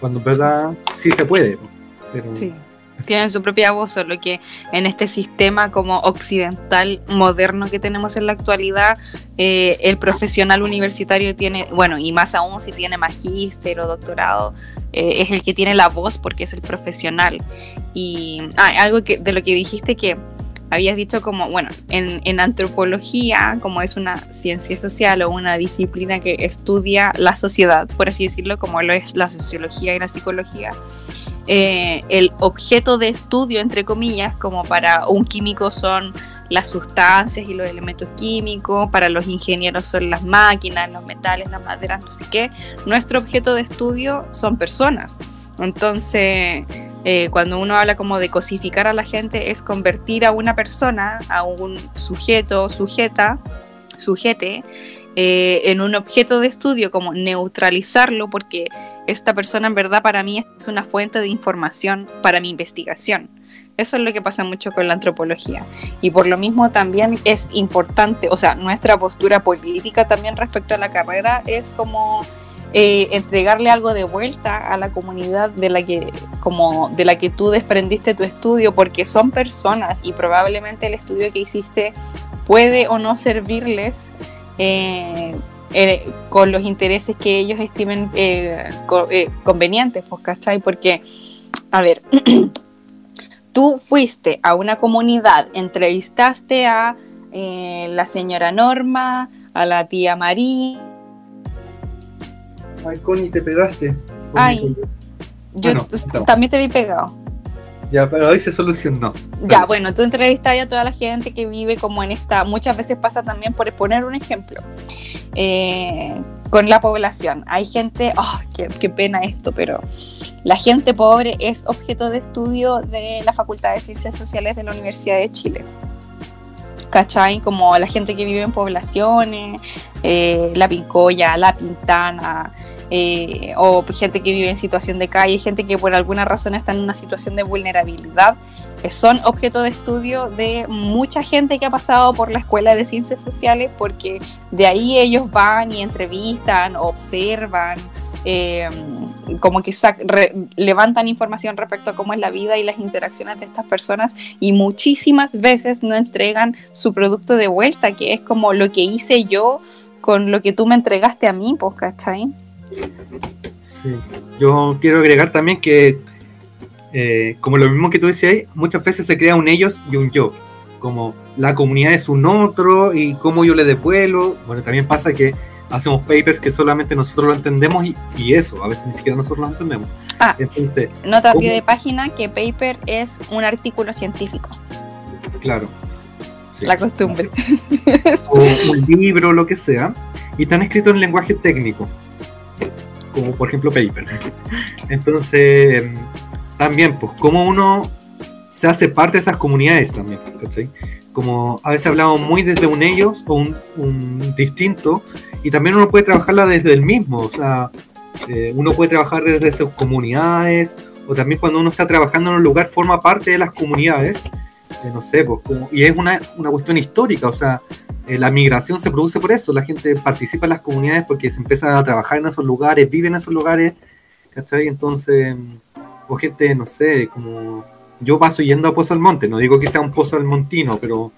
cuando en verdad sí se puede. sí. Tienen su propia voz, solo que en este sistema como occidental moderno que tenemos en la actualidad, eh, el profesional universitario tiene, bueno, y más aún si tiene magíster o doctorado, eh, es el que tiene la voz porque es el profesional. Y ah, algo que, de lo que dijiste que habías dicho como, bueno, en, antropología, como es una ciencia social o una disciplina que estudia la sociedad, por así decirlo, como lo es la sociología y la psicología, eh, el objeto de estudio, entre comillas, como para un químico son las sustancias y los elementos químicos, para los ingenieros son las máquinas, los metales, las maderas, no sé qué, nuestro objeto de estudio son personas. Entonces, eh, cuando uno habla como de cosificar a la gente, es convertir a una persona, a un sujeto, sujeta, sujete, eh, en un objeto de estudio, como neutralizarlo, porque esta persona en verdad para mí es una fuente de información para mi investigación. Eso es lo que pasa mucho con la antropología. Y por lo mismo también es importante, o sea, nuestra postura política también respecto a la carrera es como eh, entregarle algo de vuelta a la comunidad de la que como de la que tú desprendiste tu estudio porque son personas y probablemente el estudio que hiciste puede o no servirles eh, eh, con los intereses que ellos estimen convenientes, pues, ¿cachai? Porque, a ver, tú fuiste a una comunidad, entrevistaste a la señora Norma, a la tía María, Ay, Connie, te pegaste. Ay, yo también te vi pegado. Ya, pero hoy se solucionó. Ya, bueno, tú entrevistas a toda la gente que vive como en esta, muchas veces pasa también por poner un ejemplo, eh, con la población. Hay gente, oh, qué, qué, pena esto, pero la gente pobre es objeto de estudio de la Facultad de Ciencias Sociales de la Universidad de Chile. ¿cachai? Como la gente que vive en poblaciones, eh, la pincoya, la pintana, eh, o gente que vive en situación de calle, gente que por alguna razón está en una situación de vulnerabilidad, que son objeto de estudio de mucha gente que ha pasado por la Escuela de Ciencias Sociales, porque de ahí ellos van y entrevistan, observan, eh, como que levantan información respecto a cómo es la vida y las interacciones de estas personas y muchísimas veces no entregan su producto de vuelta, que es como lo que hice yo con lo que tú me entregaste a mí, pues, ¿cachai? Sí, yo quiero agregar también que, eh, como lo mismo que tú decías, muchas veces se crea un ellos y un yo, como la comunidad es un otro y cómo yo le devuelvo. Bueno, también pasa que hacemos papers que solamente nosotros lo entendemos y, eso, a veces ni siquiera nosotros lo entendemos. Ah, Entonces, nota a pie de página que paper es un artículo científico. Claro. La costumbre. O un libro, lo que sea, y están escritos en lenguaje técnico, como por ejemplo paper. Entonces, también, pues, como uno se hace parte de esas comunidades también, ¿cachai? Como a veces hablamos muy desde un ellos o un, distinto, y también uno puede trabajarla desde el mismo, o sea, eh, uno puede trabajar desde sus comunidades, o también cuando uno está trabajando en un lugar forma parte de las comunidades, eh, no sé, pues, y es una, una, cuestión histórica, o sea, eh, la migración se produce por eso, la gente participa en las comunidades porque se empieza a trabajar en esos lugares, vive en esos lugares, ¿cachai? Entonces, o gente, no sé, como yo paso yendo a Pozo al Monte, no digo que sea un Pozo al Montino, pero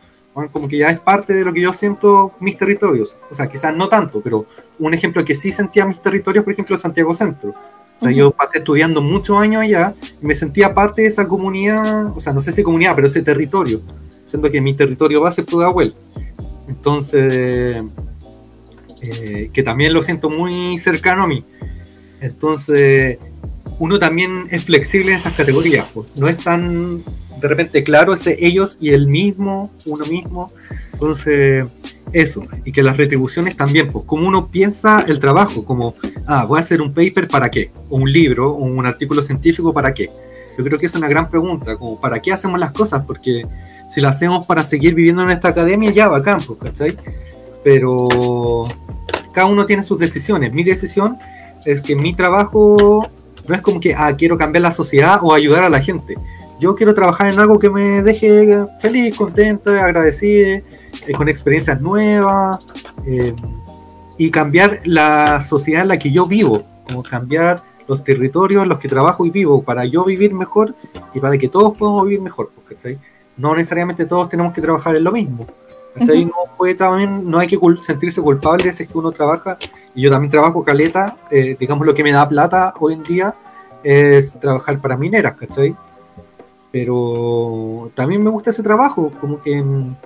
como que ya es parte de lo que yo siento mis territorios. O sea, quizás no tanto, pero un ejemplo que sí sentía mis territorios, por ejemplo, Santiago Centro. O sea, yo pasé estudiando muchos años allá y me sentía parte de esa comunidad, o sea, no sé si comunidad, pero ese territorio, siendo que mi territorio base es Pudahuel. Entonces, eh, que también lo siento muy cercano a mí. Entonces, uno también es flexible en esas categorías, pues. no es tan de repente claro ese ellos y el mismo, uno mismo. Entonces, eso, y que las retribuciones también, pues como uno piensa el trabajo, como, ah, voy a hacer un paper para qué, o un libro, o un artículo científico para qué. Yo creo que es una gran pregunta, como, ¿para qué hacemos las cosas? Porque si las hacemos para seguir viviendo en esta academia, ya bacán, pues, ¿cachai? Pero cada uno tiene sus decisiones. Mi decisión es que mi trabajo no es como que, ah, quiero cambiar la sociedad o ayudar a la gente. Yo quiero trabajar en algo que me deje feliz, contento, agradecido, eh, con experiencias nuevas eh, y cambiar la sociedad en la que yo vivo, como cambiar los territorios en los que trabajo y vivo para yo vivir mejor y para que todos podamos vivir mejor. ¿cachai? No necesariamente todos tenemos que trabajar en lo mismo. no, puede, no hay que sentirse culpable si es que uno trabaja y yo también trabajo caleta, eh, digamos lo que me da plata hoy en día es trabajar para mineras, ¿cachai? Pero también me gusta ese trabajo, como que mm,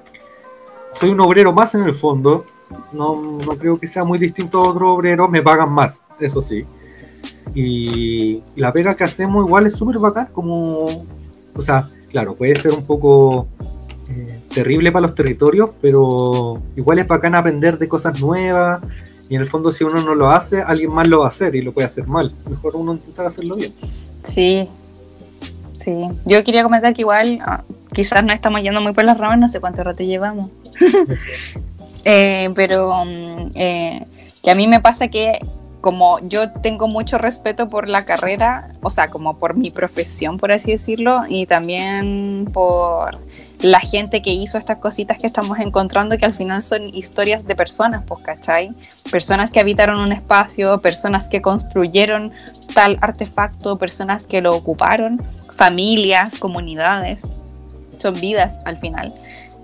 soy un obrero más en el fondo, no, no creo que sea muy distinto a otro obrero, me pagan más, eso sí. Y, la pega que hacemos igual es súper bacán, como, o sea, claro, puede ser un poco eh, terrible para los territorios, pero igual es bacán aprender de cosas nuevas, y en el fondo, si uno no lo hace, alguien más lo va a hacer y lo puede hacer mal. Mejor uno intentar hacerlo bien. Sí, sí. Yo quería comentar que igual, ah, quizás no estamos yendo muy por las ramas, no sé cuánto rato llevamos. Eh, pero mm, eh, que a mí me pasa que como yo tengo mucho respeto por la carrera, o sea, como por mi profesión, por así decirlo, y también por la gente que hizo estas cositas que estamos encontrando, que al final son historias de personas, pues, ¿cachai? Personas que habitaron un espacio, personas que construyeron tal artefacto, personas que lo ocuparon, familias, comunidades, son vidas al final.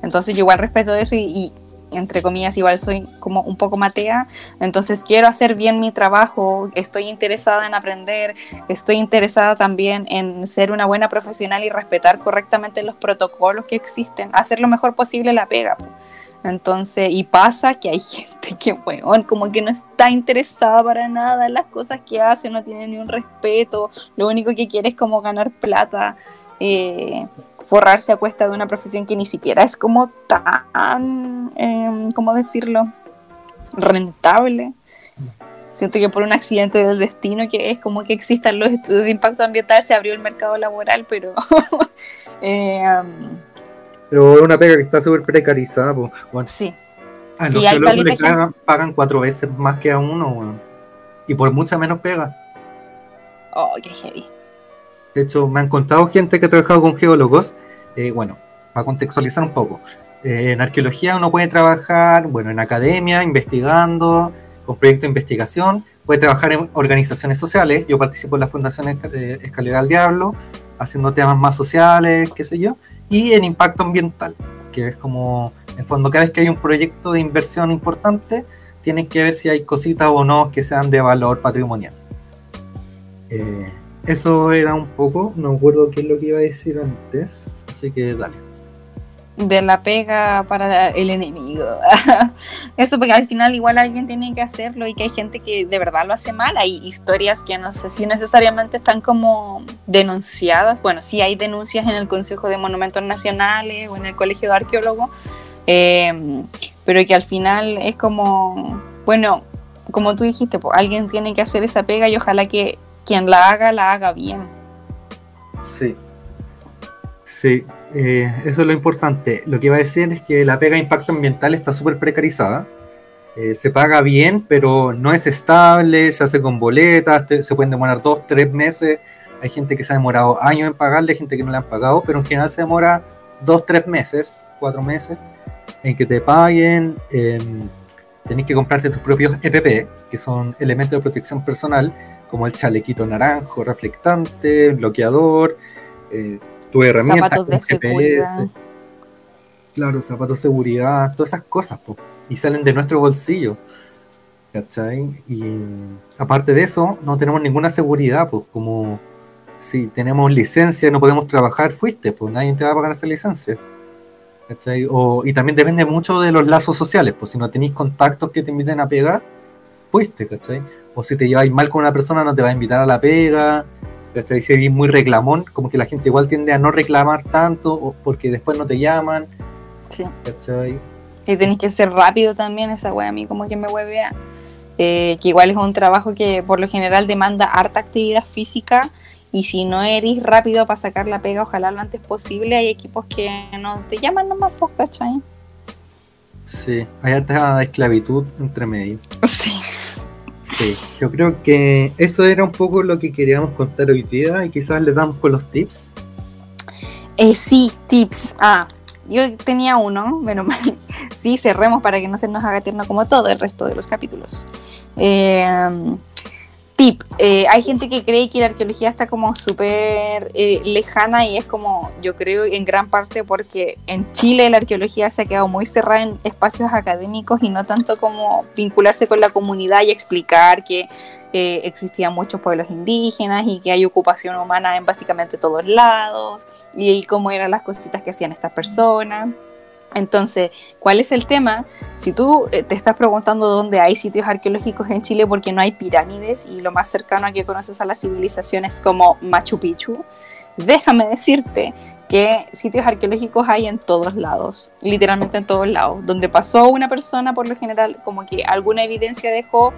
Entonces yo igual respeto eso y entre comillas, igual soy como un poco matea, entonces quiero hacer bien mi trabajo, estoy interesada en aprender, estoy interesada también en ser una buena profesional y respetar correctamente los protocolos que existen, hacer lo mejor posible la pega. Entonces, y pasa que hay gente que, weón, como que no está interesada para nada en las cosas que hace, no tiene ni un respeto, lo único que quiere es como ganar plata. Eh, forrarse a cuesta de una profesión que ni siquiera es como tan, eh, ¿cómo decirlo?, rentable. Siento que por un accidente del destino que es como que existan los estudios de impacto ambiental se abrió el mercado laboral, pero... eh, pero es una pega que está súper precarizada. Pues, Sí. A los le pagan, cuatro veces más que a uno, y por mucha menos pega. Oh, qué heavy. De hecho, me han contado gente que ha trabajado con geólogos. Eh, bueno, para contextualizar un poco. Eh, en arqueología uno puede trabajar, bueno, en academia, investigando, con proyectos de investigación. Puede trabajar en organizaciones sociales. Yo participo en la Fundación eh, Escalera al Diablo, haciendo temas más sociales, qué sé yo. Y en impacto ambiental, que es como, en fondo, cada vez que hay un proyecto de inversión importante, tienen que ver si hay cositas o no que sean de valor patrimonial. Eh, eso era un poco, no acuerdo qué es lo que iba a decir antes, así que dale. De la pega para el enemigo. Eso porque al final igual alguien tiene que hacerlo y que hay gente que de verdad lo hace mal. Hay historias que no sé si necesariamente están como denunciadas. Bueno, sí hay denuncias en el Consejo de Monumentos Nacionales o en el Colegio de Arqueólogos, Eh, pero que al final es como, bueno, como tú dijiste, pues, alguien tiene que hacer esa pega y ojalá que quien la haga, la haga bien. Sí. Sí, eh, eso es lo importante. Lo que iba a decir es que la pega de impacto ambiental está súper precarizada. Eh, se paga bien, pero no es estable, se hace con boletas, se pueden demorar dos, tres meses. Hay gente que se ha demorado años en pagarle, hay gente que no le han pagado, pero en general se demora dos, tres meses, cuatro meses en que te paguen. Eh, tenés que comprarte tus propios EPP, que son elementos de protección personal, como el chalequito naranjo, reflectante, bloqueador, eh, tu herramienta Zapatos de seguridad. Claro, zapatos de seguridad, todas esas cosas, po, y salen de nuestro bolsillo. ¿Cachai? Y aparte de eso, no tenemos ninguna seguridad, pues como si tenemos licencia y no podemos trabajar, fuiste, pues nadie te va a pagar esa licencia. ¿cachai? O, y también depende mucho de los lazos sociales, pues si no tenéis contactos que te inviten a pegar, fuiste, ¿cachai? O si te lleváis mal con una persona, no te va a invitar a la pega, ¿cachai? Si eres muy reclamón, como que la gente igual tiende a no reclamar tanto, porque después no te llaman, Sí. ¿cachai? Y tenéis que ser rápido también, esa wea a mí como que me huevea. Eh, que igual es un trabajo que por lo general demanda harta actividad física y si no eres rápido para sacar la pega, ojalá lo antes posible, hay equipos que no te llaman nomás, pues, ¿cachai? Sí, hay harta esclavitud entre medio. Sí. Sí, yo creo que eso era un poco lo que queríamos contar hoy día y quizás le damos con los tips. Eh, sí, tips. Ah, yo tenía uno, menos mal. Sí, cerremos para que no se nos haga eterno como todo el resto de los capítulos. Eh, tip, eh, hay gente que cree que la arqueología está como súper eh, lejana y es como, yo creo, en gran parte porque en Chile la arqueología se ha quedado muy cerrada en espacios académicos y no tanto como vincularse con la comunidad y explicar que eh, existían muchos pueblos indígenas y que hay ocupación humana en básicamente todos lados y, y cómo eran las cositas que hacían estas personas. Entonces, ¿cuál es el tema? Si tú eh, te estás preguntando dónde hay sitios arqueológicos en Chile porque no hay pirámides y lo más cercano a que conoces a la civilización es como Machu Picchu, déjame decirte que sitios arqueológicos hay en todos lados, literalmente en todos lados. Donde pasó una persona, por lo general, como que alguna evidencia dejó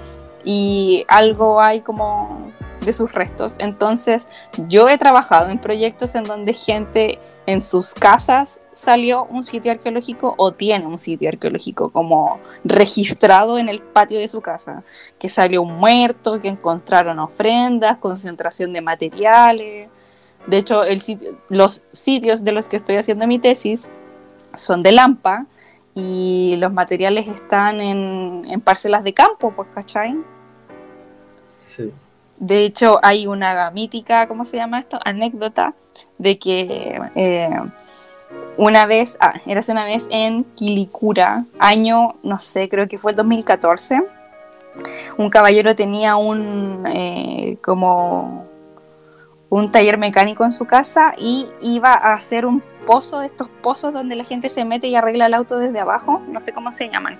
y algo hay como de sus restos. Entonces, yo he trabajado en proyectos en donde gente en sus casas salió un sitio arqueológico o tiene un sitio arqueológico como registrado en el patio de su casa, que salió un muerto, que encontraron ofrendas, concentración de materiales. De hecho, los sitios de los que estoy haciendo mi tesis son de Lampa y los materiales están en, en parcelas de campo, pues, ¿cachai? Sí. De hecho, hay una mítica, ¿cómo se llama esto? Anécdota de que eh, una vez, ah, era una vez en Quilicura, año, no sé, creo que fue el 2014, un caballero tenía un, eh, como, un taller mecánico en su casa y iba a hacer un pozo de estos pozos donde la gente se mete y arregla el auto desde abajo, no sé cómo se llaman.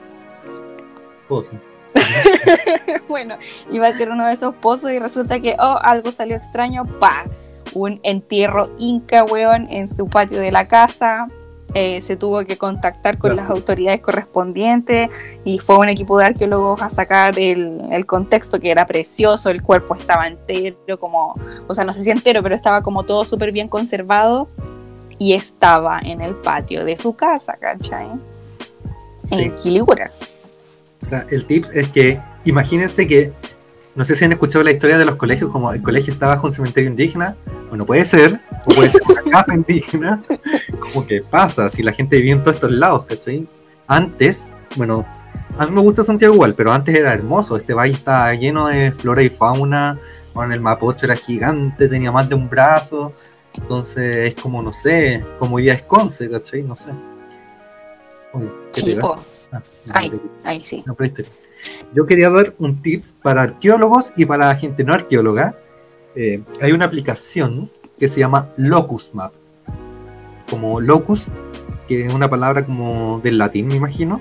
Pozo. bueno, iba a ser uno de esos pozos y resulta que, oh, algo salió extraño, pa, un entierro inca, weón, en su patio de la casa. Eh, se tuvo que contactar con las autoridades correspondientes y fue un equipo de arqueólogos a sacar el, el contexto que era precioso, el cuerpo estaba entero, como, o sea, no sé si entero, pero estaba como todo súper bien conservado y estaba en el patio de su casa, ¿cachai? Sí. En Quiligura. O sea, el tips es que imagínense que, no sé si han escuchado la historia de los colegios, como el colegio está bajo un cementerio indígena, bueno, puede ser, o puede ser una casa indígena, como que pasa, si la gente vivía en todos estos lados, ¿cachai? Antes, bueno, a mí me gusta Santiago igual, pero antes era hermoso, este valle estaba lleno de flora y fauna, bueno, el Mapocho era gigante, tenía más de un brazo, entonces es como, no sé, como hoy día es Conce, ¿cachai? No sé. Uy, ¿qué Sí, po. Ah, Ahí, ahí sí. no, pero Yo quería dar un tips para arqueólogos y para gente no arqueóloga. Eh, hay una aplicación que se llama Locus Map. Como locus, que es una palabra como del latín, me imagino.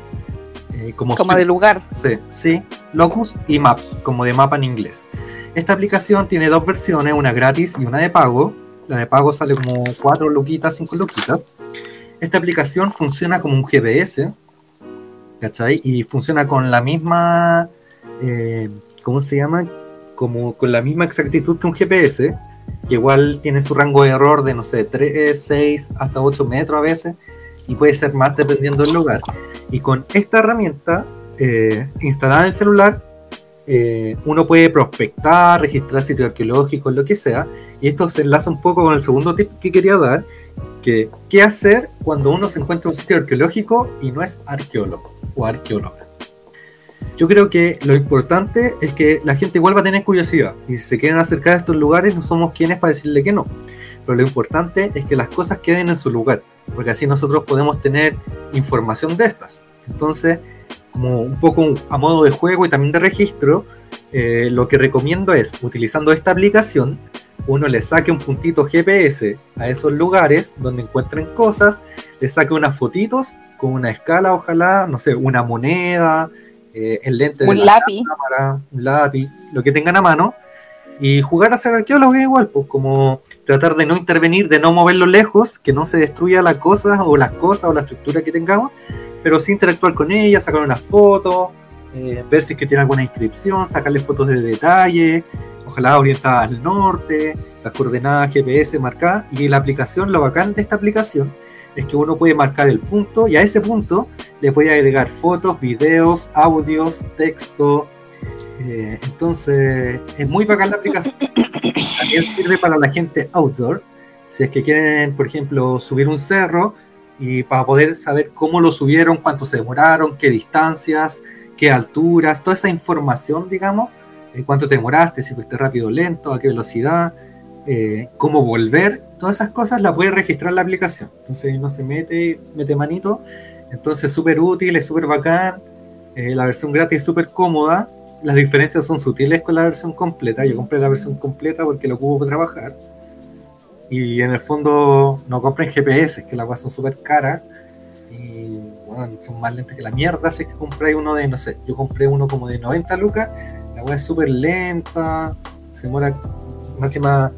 Eh, como Como de lugar. Sí, sí, Locus y Map, como de mapa en inglés. Esta aplicación tiene dos versiones, una gratis y una de pago. La de pago sale como 4 luquitas, 5 luquitas. Esta aplicación funciona como un GPS, ¿cachai? Y funciona con la misma, eh, ¿cómo se llama? Como con la misma exactitud que un GPS, que igual tiene su rango de error de, no sé, 3, 6, hasta 8 metros a veces, y puede ser más dependiendo del lugar. Y con esta herramienta eh, instalada en el celular, eh, uno puede prospectar, registrar sitios arqueológicos, lo que sea. Y esto se enlaza un poco con el segundo tip que quería dar, que qué hacer cuando uno se encuentra en un sitio arqueológico y no es arqueólogo o. Yo creo que lo importante es que la gente igual va a tener curiosidad y si se quieren acercar a estos lugares no somos quienes para decirle que no. Pero lo importante es que las cosas queden en su lugar, porque así nosotros podemos tener información de estas. Entonces, como un poco a modo de juego y también de registro, eh, lo que recomiendo es, utilizando esta aplicación, uno le saque un puntito GPS a esos lugares donde encuentren cosas, le saque unas fotitos con una escala, ojalá, no sé, una moneda, eh, el lente un de lápiz. cámara, un lápiz, lo que tengan a mano, y jugar a ser arqueólogo igual, pues como tratar de no intervenir, de no moverlo lejos, que no se destruya la cosa o las cosas o la estructura que tengamos, pero sí interactuar con ella, sacar una foto, eh, ver si es que tiene alguna inscripción, sacarle fotos de detalle, ojalá orientada al norte, las coordenadas GPS marcadas, y la aplicación, lo bacán de esta aplicación es que uno puede marcar el punto y a ese punto le puede agregar fotos, videos, audios, texto. eh, entonces es muy bacán la aplicación. También sirve para la gente outdoor. Si es que quieren, por ejemplo, subir un cerro y para poder saber cómo lo subieron, cuánto se demoraron, qué distancias, qué alturas, toda esa información, digamos, eh, cuánto te demoraste, si fuiste rápido o lento, a qué velocidad, eh, cómo volver, todas esas cosas las puede registrar la aplicación. Entonces uno se mete, mete manito, entonces súper útil, es súper bacán, eh, la versión gratis es súper cómoda, las diferencias son sutiles con la versión completa, yo compré la versión completa porque lo ocupo para trabajar. Y en el fondo no compren GPS, que las cosas son súper caras. Y bueno, son más lentas que la mierda. Es que compré uno de, no sé, yo compré uno como de 90 lucas. La weá es súper lenta. Se demora. Máxima.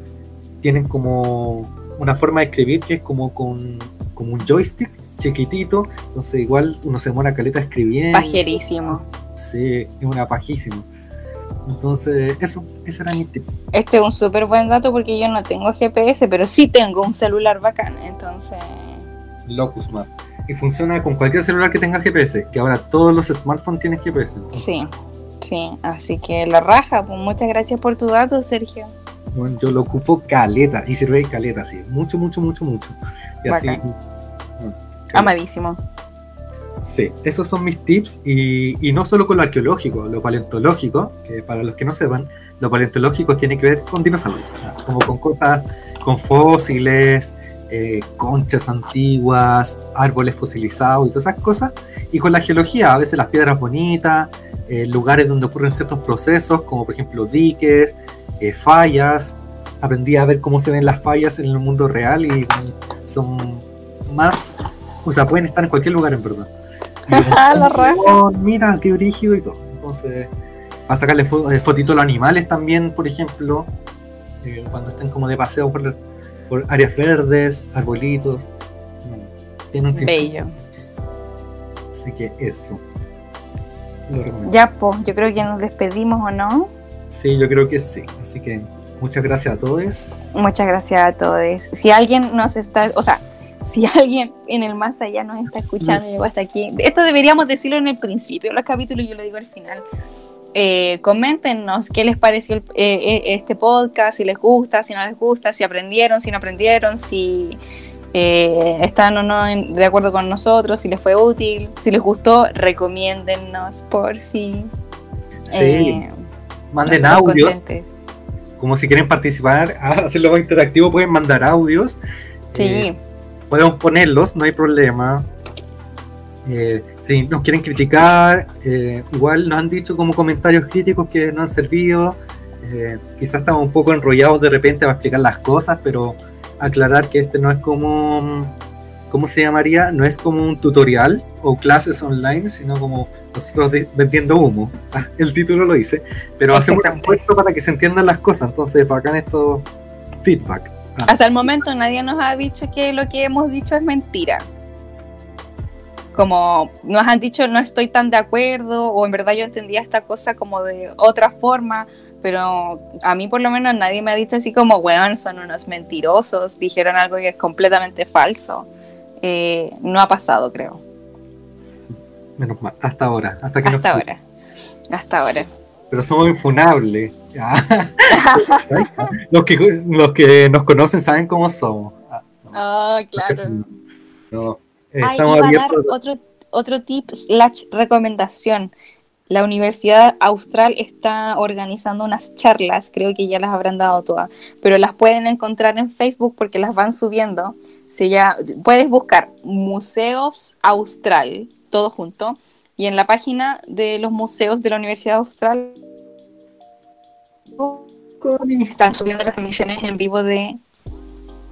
Tienen como una forma de escribir que es como con como un joystick chiquitito. Entonces, igual uno se demora caleta escribiendo. Pajerísimo. Sí, es una pajísima. Entonces, eso, ese era mi tip. Este es un súper buen dato porque yo no tengo GPS, pero sí tengo un celular bacán. Entonces, Locus Map. Y funciona con cualquier celular que tenga GPS, que ahora todos los smartphones tienen GPS. entonces, sí, sí. Así que la raja, pues muchas gracias por tu dato, Sergio. bueno, yo lo ocupo caleta y sirve de caleta, sí. Mucho, mucho, mucho, mucho. Y así. Bueno, caleta. Amadísimo. Sí, esos son mis tips y, y no solo con lo arqueológico, lo paleontológico, que para los que no sepan, lo paleontológico tiene que ver con dinosaurios, como con cosas, con fósiles, eh, conchas antiguas, árboles fosilizados y todas esas cosas, y con la geología, a veces las piedras bonitas, eh, lugares donde ocurren ciertos procesos, como por ejemplo diques, eh, fallas, aprendí a ver cómo se ven las fallas en el mundo real y son más, o sea, pueden estar en cualquier lugar en verdad. La raja. "Oh, mira, qué brígido y todo. Entonces, a sacarle fo- eh, fotitos a los animales también, por ejemplo, eh, cuando estén como de paseo por, por áreas verdes, arbolitos. Mm, Tiene un sinfín. Bello. Así que eso. Lo recomiendo. Ya, pues, yo creo que nos despedimos o no. Sí, yo creo que sí. Así que muchas gracias a todos. Muchas gracias a todos. Si alguien nos está, o sea, si alguien en el más allá nos está escuchando y llegó hasta aquí, esto deberíamos decirlo en el principio de los capítulos y yo lo digo al final. Eh, coméntenos qué les pareció el- eh, eh, este podcast, si les gusta, si no les gusta, si aprendieron, si no aprendieron, si eh, están o no en- de acuerdo con nosotros, si les fue útil, si les gustó, recomiéndennos por fin. Sí, manden audios. Como si quieren participar, a hacerlo más interactivo, pueden mandar audios. Sí, Eh, podemos ponerlos, no hay problema. Eh, si nos quieren criticar, eh, igual nos han dicho como comentarios críticos que no han servido. Eh, quizás estamos un poco enrollados de repente para explicar las cosas, pero aclarar que este no es como, ¿cómo se llamaría? No es como un tutorial o clases online, sino como nosotros vendiendo humo. Ah, el título lo dice, pero hacemos un esfuerzo para que se entiendan las cosas, entonces bacán esto feedback. Ah, hasta el momento nadie nos ha dicho que lo que hemos dicho es mentira. como nos han dicho no estoy tan de acuerdo o en verdad yo entendía esta cosa como de otra forma, pero a mí por lo menos nadie me ha dicho así como, weón, son unos mentirosos, dijeron algo que es completamente falso. Eh, no ha pasado, creo. Menos mal, hasta ahora. Hasta, que hasta ahora. Hasta ahora. Pero somos infunables. los, que, los que nos conocen saben cómo somos. Ah, claro. No, estamos a dar otro, otro tip slash recomendación. La Universidad Austral está organizando unas charlas, creo que ya las habrán dado todas, pero las pueden encontrar en Facebook porque las van subiendo. Se ya, puedes buscar Museos Austral, todo junto, y en la página de los museos de la Universidad Austral están subiendo las emisiones en vivo de...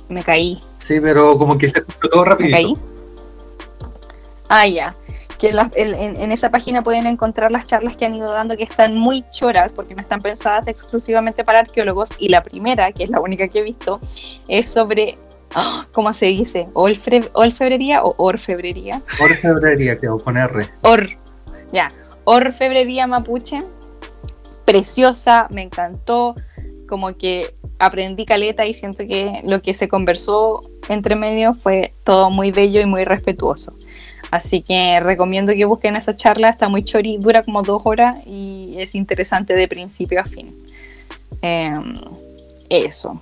Me caí. Sí, pero como que se todo rápido. ¿Me caí? Ah, ya. Que en, esa página pueden encontrar las charlas que han ido dando que están muy choras porque no están pensadas exclusivamente para arqueólogos. Y la primera, que es la única que he visto, es sobre ¡ah! ¿cómo se dice? ¿Olfebrería o orfebrería? Orfebrería, creo, con R. Or, ya. Orfebrería mapuche. Preciosa, me encantó. Como que aprendí caleta y siento que lo que se conversó entre medio fue todo muy bello y muy respetuoso. Así que recomiendo que busquen esa charla, está muy chori, dura como dos horas y es interesante de principio a fin. Em, eso.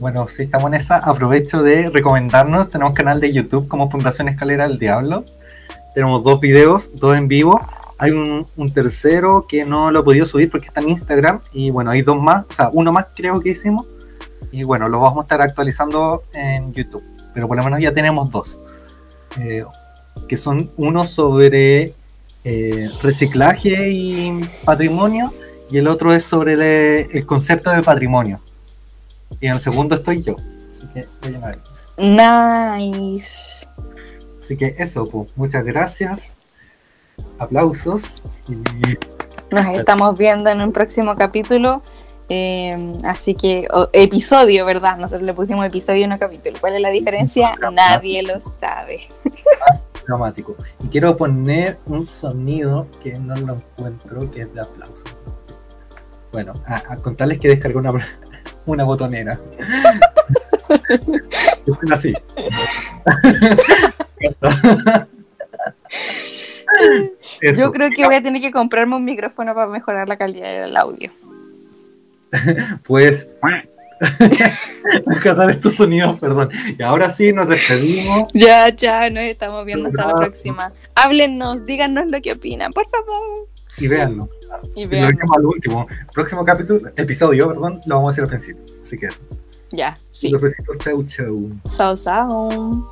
Bueno, si estamos en esa, aprovecho de recomendarnos, tenemos canal de YouTube como Fundación Escalera del Diablo. Tenemos dos videos, dos en vivo. Hay un, tercero que no lo he podido subir porque está en Instagram. Y bueno, hay dos más, o sea, uno más creo que hicimos. Y bueno, lo vamos a estar actualizando en YouTube. Pero por lo menos ya tenemos dos. Eh, que son uno sobre eh, reciclaje y patrimonio y el otro es sobre el, concepto de patrimonio. Y en el segundo estoy yo. Así que voy a Nice. Así que eso, pues, muchas gracias. Aplausos. Y... Nos estamos viendo en un próximo capítulo. Eh, así que, episodio, ¿verdad? Nosotros le pusimos episodio y no capítulo. ¿Cuál es la diferencia? Nadie lo sabe. Dramático. Y quiero poner un sonido que no lo encuentro, que es de aplauso. Bueno, a, contarles que descargué una, una botonera. así. Yo creo que voy a tener que comprarme un micrófono para mejorar la calidad del audio. pues Catar estos sonidos, perdón. Y ahora sí, nos despedimos. Ya, ya, nos estamos viendo hasta la próxima. Háblennos, díganos lo que opinan, por favor. Y véannos. Y. Lo al último. Próximo capítulo, episodio, perdón, lo vamos a hacer al principio. Así que eso. Ya, sí. Los besitos, chau, chau. Chau, chau.